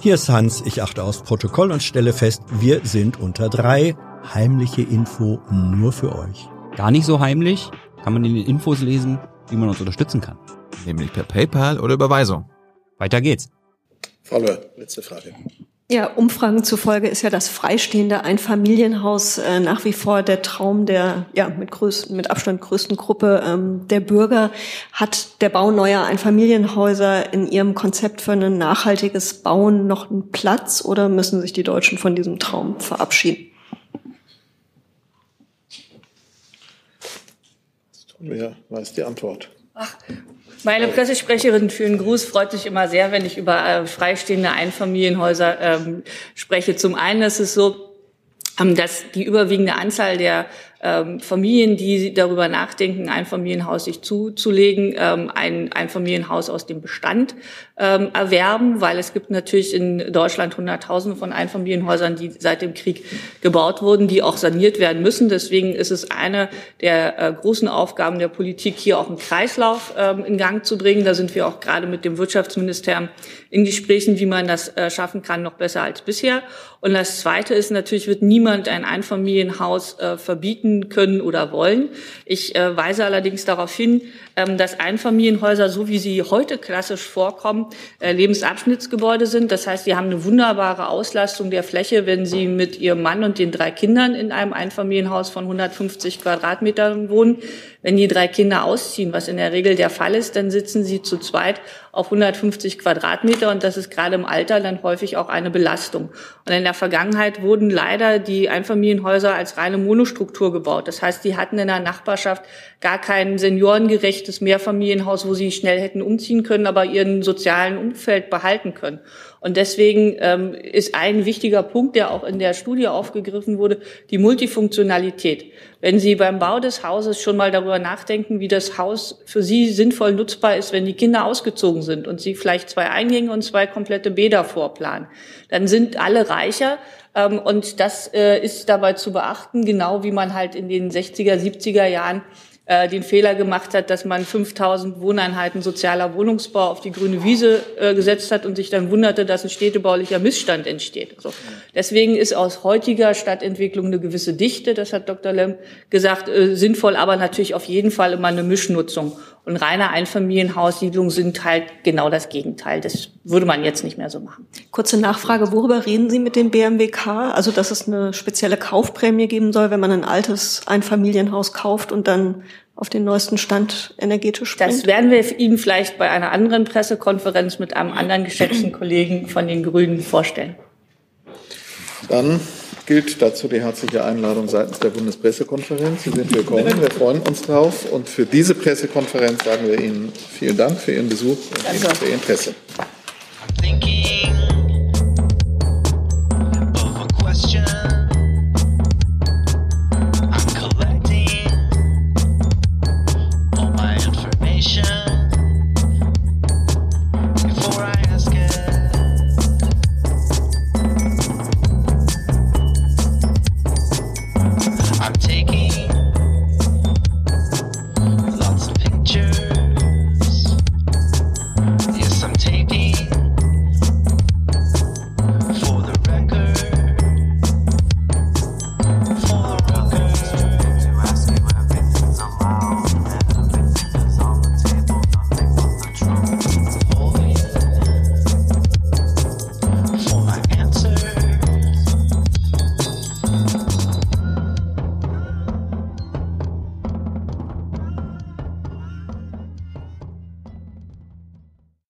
Hier ist Hans, ich achte aufs Protokoll und stelle fest, wir sind unter drei. Heimliche Info nur für euch. Gar nicht so heimlich, kann man in den Infos lesen, wie man uns unterstützen kann. Nämlich per PayPal oder Überweisung. Weiter geht's. Frau Löhr, letzte Frage. Ja, Umfragen zufolge ist ja das freistehende Einfamilienhaus äh, nach wie vor der Traum der ja mit größten, mit Abstand größten Gruppe ähm, der Bürger. Hat der Bau neuer Einfamilienhäuser in Ihrem Konzept für ein nachhaltiges Bauen noch einen Platz oder müssen sich die Deutschen von diesem Traum verabschieden? Wer weiß die Antwort? Ach, meine Pressesprecherin für den Gruß freut sich immer sehr, wenn ich über äh, freistehende Einfamilienhäuser ähm, spreche. Zum einen ist es so, ähm, dass die überwiegende Anzahl der ähm, Familien, die darüber nachdenken, ein Familienhaus sich zuzulegen, ähm, ein Einfamilienhaus aus dem Bestand ähm, erwerben, weil es gibt natürlich in Deutschland Hunderttausende von Einfamilienhäusern, die seit dem Krieg gebaut wurden, die auch saniert werden müssen. Deswegen ist es eine der äh, großen Aufgaben der Politik, hier auch einen Kreislauf ähm, in Gang zu bringen. Da sind wir auch gerade mit dem Wirtschaftsministerium in Gesprächen, wie man das äh, schaffen kann, noch besser als bisher. Und das Zweite ist natürlich, wird niemand ein Einfamilienhaus äh, verbieten, können oder wollen. Ich äh, weise allerdings darauf hin, dass Einfamilienhäuser, so wie sie heute klassisch vorkommen, äh, Lebensabschnittsgebäude sind. Das heißt, sie haben eine wunderbare Auslastung der Fläche, wenn sie mit ihrem Mann und den drei Kindern in einem Einfamilienhaus von 150 Quadratmetern wohnen. Wenn die drei Kinder ausziehen, was in der Regel der Fall ist, dann sitzen sie zu zweit auf 150 Quadratmeter und das ist gerade im Alter dann häufig auch eine Belastung. Und in der Vergangenheit wurden leider die Einfamilienhäuser als reine Monostruktur gebaut. Das heißt, die hatten in der Nachbarschaft gar kein seniorengerechtes Mehrfamilienhaus, wo sie schnell hätten umziehen können, aber ihren sozialen Umfeld behalten können. Und deswegen ähm, ist ein wichtiger Punkt, der auch in der Studie aufgegriffen wurde, die Multifunktionalität. Wenn Sie beim Bau des Hauses schon mal darüber nachdenken, wie das Haus für Sie sinnvoll nutzbar ist, wenn die Kinder ausgezogen sind und Sie vielleicht zwei Eingänge und zwei komplette Bäder vorplanen, dann sind alle reicher, ähm, und das äh, ist dabei zu beachten, genau wie man halt in den 60er, 70er Jahren äh, den Fehler gemacht hat, dass man 5000 Wohneinheiten sozialer Wohnungsbau auf die grüne Wiese äh, gesetzt hat und sich dann wunderte, dass ein städtebaulicher Missstand entsteht. Also deswegen ist aus heutiger Stadtentwicklung eine gewisse Dichte, das hat Dr. Lem gesagt, äh, sinnvoll, aber natürlich auf jeden Fall immer eine Mischnutzung. Und reine Einfamilienhaussiedlungen sind halt genau das Gegenteil. Das würde man jetzt nicht mehr so machen. Kurze Nachfrage, worüber reden Sie mit dem BMWK? Also, dass es eine spezielle Kaufprämie geben soll, wenn man ein altes Einfamilienhaus kauft und dann auf den neuesten Stand energetisch bringt? Das werden wir Ihnen vielleicht bei einer anderen Pressekonferenz mit einem anderen geschätzten Kollegen von den Grünen vorstellen. Dann gilt dazu die herzliche Einladung seitens der Bundespressekonferenz. Sie sind willkommen, wir freuen uns drauf. Und für diese Pressekonferenz sagen wir Ihnen vielen Dank für Ihren Besuch und Ihnen für Ihr Interesse.